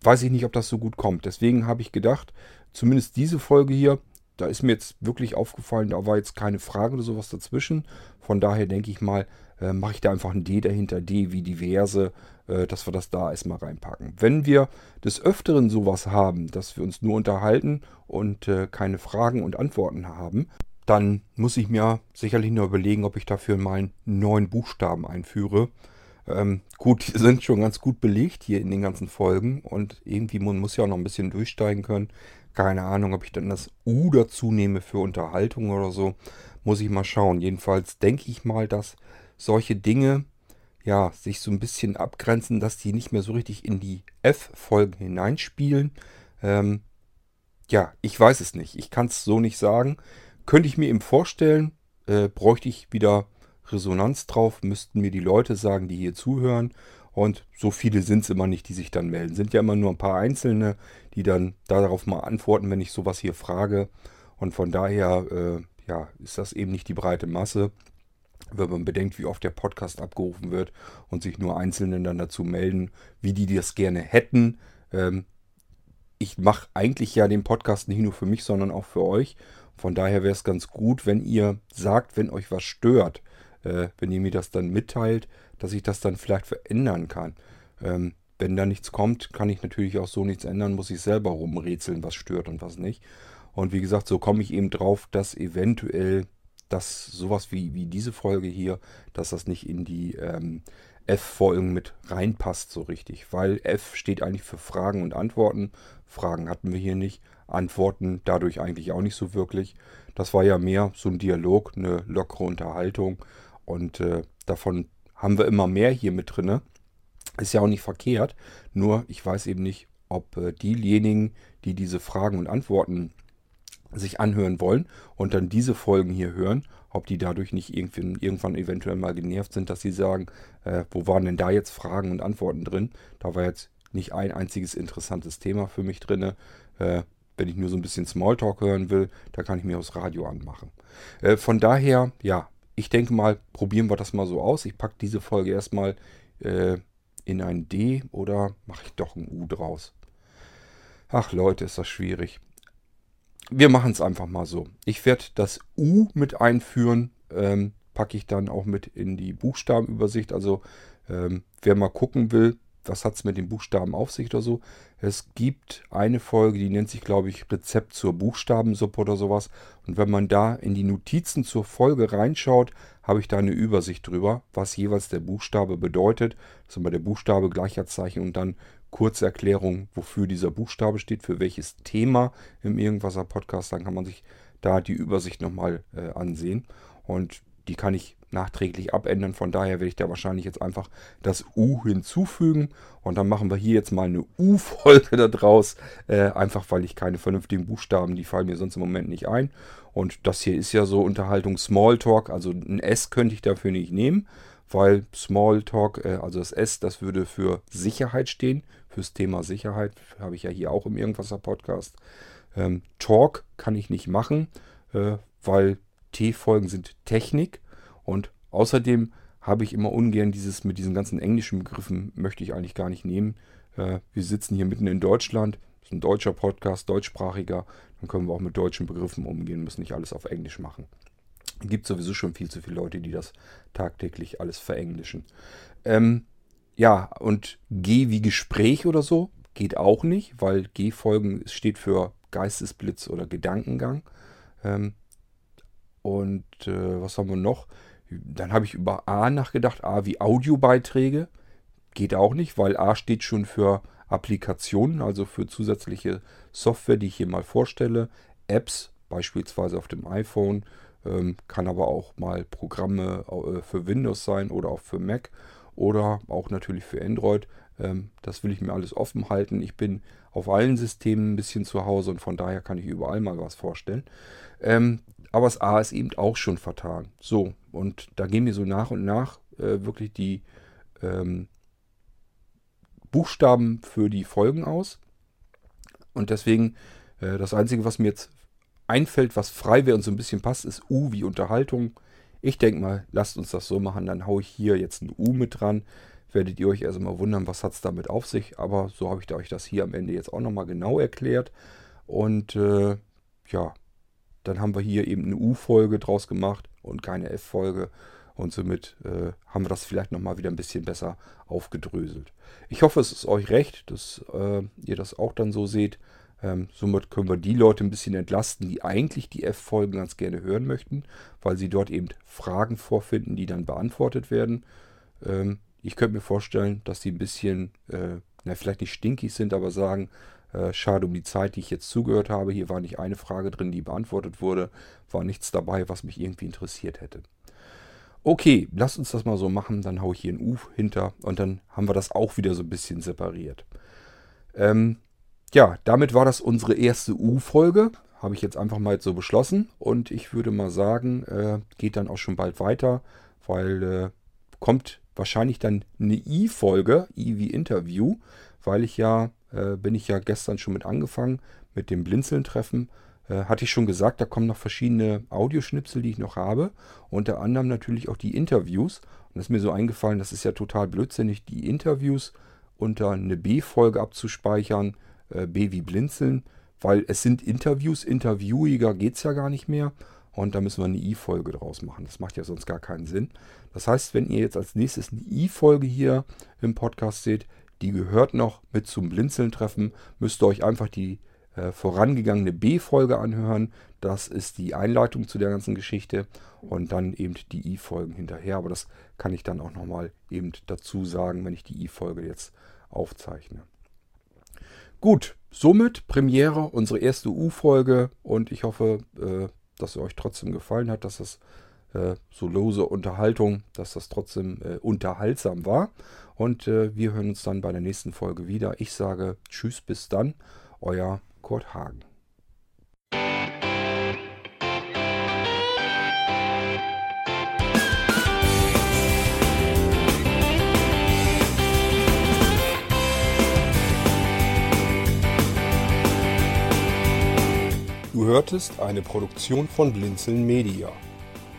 weiß ich nicht, ob das so gut kommt. Deswegen habe ich gedacht, zumindest diese Folge hier, da ist mir jetzt wirklich aufgefallen, da war jetzt keine Frage oder sowas dazwischen. Von daher denke ich mal, äh, mache ich da einfach ein D dahinter, D wie diverse, äh, dass wir das da erstmal reinpacken. Wenn wir des Öfteren sowas haben, dass wir uns nur unterhalten und äh, keine Fragen und Antworten haben, dann muss ich mir sicherlich nur überlegen, ob ich dafür mal einen neuen Buchstaben einführe. Ähm, gut, die sind schon ganz gut belegt hier in den ganzen Folgen und irgendwie man muss ja auch noch ein bisschen durchsteigen können. Keine Ahnung, ob ich dann das U dazu nehme für Unterhaltung oder so. Muss ich mal schauen. Jedenfalls denke ich mal, dass solche Dinge ja sich so ein bisschen abgrenzen, dass die nicht mehr so richtig in die F-Folgen hineinspielen. Ähm, ja, ich weiß es nicht. Ich kann es so nicht sagen. Könnte ich mir eben vorstellen, äh, bräuchte ich wieder Resonanz drauf, müssten mir die Leute sagen, die hier zuhören. Und so viele sind es immer nicht, die sich dann melden. Sind ja immer nur ein paar Einzelne, die dann darauf mal antworten, wenn ich sowas hier frage. Und von daher äh, ja, ist das eben nicht die breite Masse, wenn man bedenkt, wie oft der Podcast abgerufen wird und sich nur Einzelne dann dazu melden, wie die das gerne hätten. Ähm, ich mache eigentlich ja den Podcast nicht nur für mich, sondern auch für euch. Von daher wäre es ganz gut, wenn ihr sagt, wenn euch was stört, äh, wenn ihr mir das dann mitteilt, dass ich das dann vielleicht verändern kann. Ähm, wenn da nichts kommt, kann ich natürlich auch so nichts ändern, muss ich selber rumrätseln, was stört und was nicht. Und wie gesagt, so komme ich eben drauf, dass eventuell dass sowas wie, wie diese Folge hier, dass das nicht in die ähm, F-Folgen mit reinpasst so richtig. Weil F steht eigentlich für Fragen und Antworten. Fragen hatten wir hier nicht. Antworten dadurch eigentlich auch nicht so wirklich. Das war ja mehr so ein Dialog, eine lockere Unterhaltung. Und äh, davon haben wir immer mehr hier mit drin. Ist ja auch nicht verkehrt. Nur ich weiß eben nicht, ob äh, diejenigen, die diese Fragen und Antworten sich anhören wollen und dann diese Folgen hier hören, ob die dadurch nicht irgendwann eventuell mal genervt sind, dass sie sagen, äh, wo waren denn da jetzt Fragen und Antworten drin? Da war jetzt nicht ein einziges interessantes Thema für mich drin. Äh, wenn ich nur so ein bisschen Smalltalk hören will, da kann ich mir das Radio anmachen. Äh, von daher, ja, ich denke mal, probieren wir das mal so aus. Ich packe diese Folge erstmal äh, in ein D oder mache ich doch ein U draus. Ach Leute, ist das schwierig wir machen es einfach mal so. Ich werde das U mit einführen, ähm, packe ich dann auch mit in die Buchstabenübersicht. Also ähm, wer mal gucken will, was hat es mit den Buchstaben auf sich oder so. Es gibt eine Folge, die nennt sich, glaube ich, Rezept zur Buchstabensuppe oder sowas. Und wenn man da in die Notizen zur Folge reinschaut, habe ich da eine Übersicht drüber, was jeweils der Buchstabe bedeutet. Das ist immer der Buchstabe, Gleichheitszeichen und dann kurze Erklärung, wofür dieser Buchstabe steht, für welches Thema im Irgendwaser Podcast. Dann kann man sich da die Übersicht nochmal äh, ansehen. Und die kann ich nachträglich abändern. Von daher werde ich da wahrscheinlich jetzt einfach das U hinzufügen. Und dann machen wir hier jetzt mal eine U-Folge [LAUGHS] daraus. Äh, einfach weil ich keine vernünftigen Buchstaben, die fallen mir sonst im Moment nicht ein. Und das hier ist ja so Unterhaltung Smalltalk. Also ein S könnte ich dafür nicht nehmen weil Smalltalk, äh, also das S, das würde für Sicherheit stehen, fürs Thema Sicherheit, habe ich ja hier auch im Irgendwaser Podcast. Ähm, Talk kann ich nicht machen, äh, weil T-Folgen sind Technik und außerdem habe ich immer ungern dieses mit diesen ganzen englischen Begriffen, möchte ich eigentlich gar nicht nehmen. Äh, wir sitzen hier mitten in Deutschland, ist ein deutscher Podcast, deutschsprachiger, dann können wir auch mit deutschen Begriffen umgehen, müssen nicht alles auf Englisch machen gibt sowieso schon viel zu viele Leute, die das tagtäglich alles verenglischen. Ähm, ja, und G wie Gespräch oder so geht auch nicht, weil G-Folgen steht für Geistesblitz oder Gedankengang. Ähm, und äh, was haben wir noch? Dann habe ich über A nachgedacht. A wie Audiobeiträge. Geht auch nicht, weil A steht schon für Applikationen, also für zusätzliche Software, die ich hier mal vorstelle. Apps, beispielsweise auf dem iPhone ähm, kann aber auch mal Programme äh, für Windows sein oder auch für Mac oder auch natürlich für Android. Ähm, das will ich mir alles offen halten. Ich bin auf allen Systemen ein bisschen zu Hause und von daher kann ich überall mal was vorstellen. Ähm, aber das A ist eben auch schon vertan. So, und da gehen mir so nach und nach äh, wirklich die ähm, Buchstaben für die Folgen aus. Und deswegen, äh, das Einzige, was mir jetzt einfällt, was frei wäre und so ein bisschen passt, ist U wie Unterhaltung. Ich denke mal, lasst uns das so machen. Dann haue ich hier jetzt ein U mit dran. Werdet ihr euch erst mal wundern, was hat es damit auf sich. Aber so habe ich euch das hier am Ende jetzt auch nochmal genau erklärt. Und äh, ja, dann haben wir hier eben eine U-Folge draus gemacht und keine F-Folge. Und somit äh, haben wir das vielleicht nochmal wieder ein bisschen besser aufgedröselt. Ich hoffe, es ist euch recht, dass äh, ihr das auch dann so seht. Ähm, somit können wir die Leute ein bisschen entlasten, die eigentlich die F-Folgen ganz gerne hören möchten, weil sie dort eben Fragen vorfinden, die dann beantwortet werden. Ähm, ich könnte mir vorstellen, dass sie ein bisschen, äh, na, vielleicht nicht stinkig sind, aber sagen, äh, schade um die Zeit, die ich jetzt zugehört habe. Hier war nicht eine Frage drin, die beantwortet wurde, war nichts dabei, was mich irgendwie interessiert hätte. Okay, lasst uns das mal so machen. Dann haue ich hier ein U hinter und dann haben wir das auch wieder so ein bisschen separiert. Ähm, ja, damit war das unsere erste U-Folge. Habe ich jetzt einfach mal so beschlossen. Und ich würde mal sagen, äh, geht dann auch schon bald weiter, weil äh, kommt wahrscheinlich dann eine I-Folge, I wie Interview, weil ich ja, äh, bin ich ja gestern schon mit angefangen, mit dem Blinzeln-Treffen. Äh, hatte ich schon gesagt, da kommen noch verschiedene Audioschnipsel, die ich noch habe. Unter anderem natürlich auch die Interviews. Und das ist mir so eingefallen, das ist ja total blödsinnig, die Interviews unter eine B-Folge abzuspeichern äh, B wie Blinzeln, weil es sind Interviews, interviewiger geht es ja gar nicht mehr. Und da müssen wir eine I-Folge draus machen. Das macht ja sonst gar keinen Sinn. Das heißt, wenn ihr jetzt als nächstes eine I-Folge hier im Podcast seht, die gehört noch mit zum Blinzeln-Treffen, müsst ihr euch einfach die äh, vorangegangene B-Folge anhören. Das ist die Einleitung zu der ganzen Geschichte und dann eben die I-Folgen hinterher. Aber das kann ich dann auch nochmal eben dazu sagen, wenn ich die I-Folge jetzt aufzeichne. Gut, somit Premiere, unsere erste U-Folge und ich hoffe, äh, dass es euch trotzdem gefallen hat, dass es äh, so lose Unterhaltung, dass das trotzdem äh, unterhaltsam war. Und äh, wir hören uns dann bei der nächsten Folge wieder. Ich sage Tschüss, bis dann, euer Kurt Hagen. Du hörtest eine Produktion von Blinzeln Media.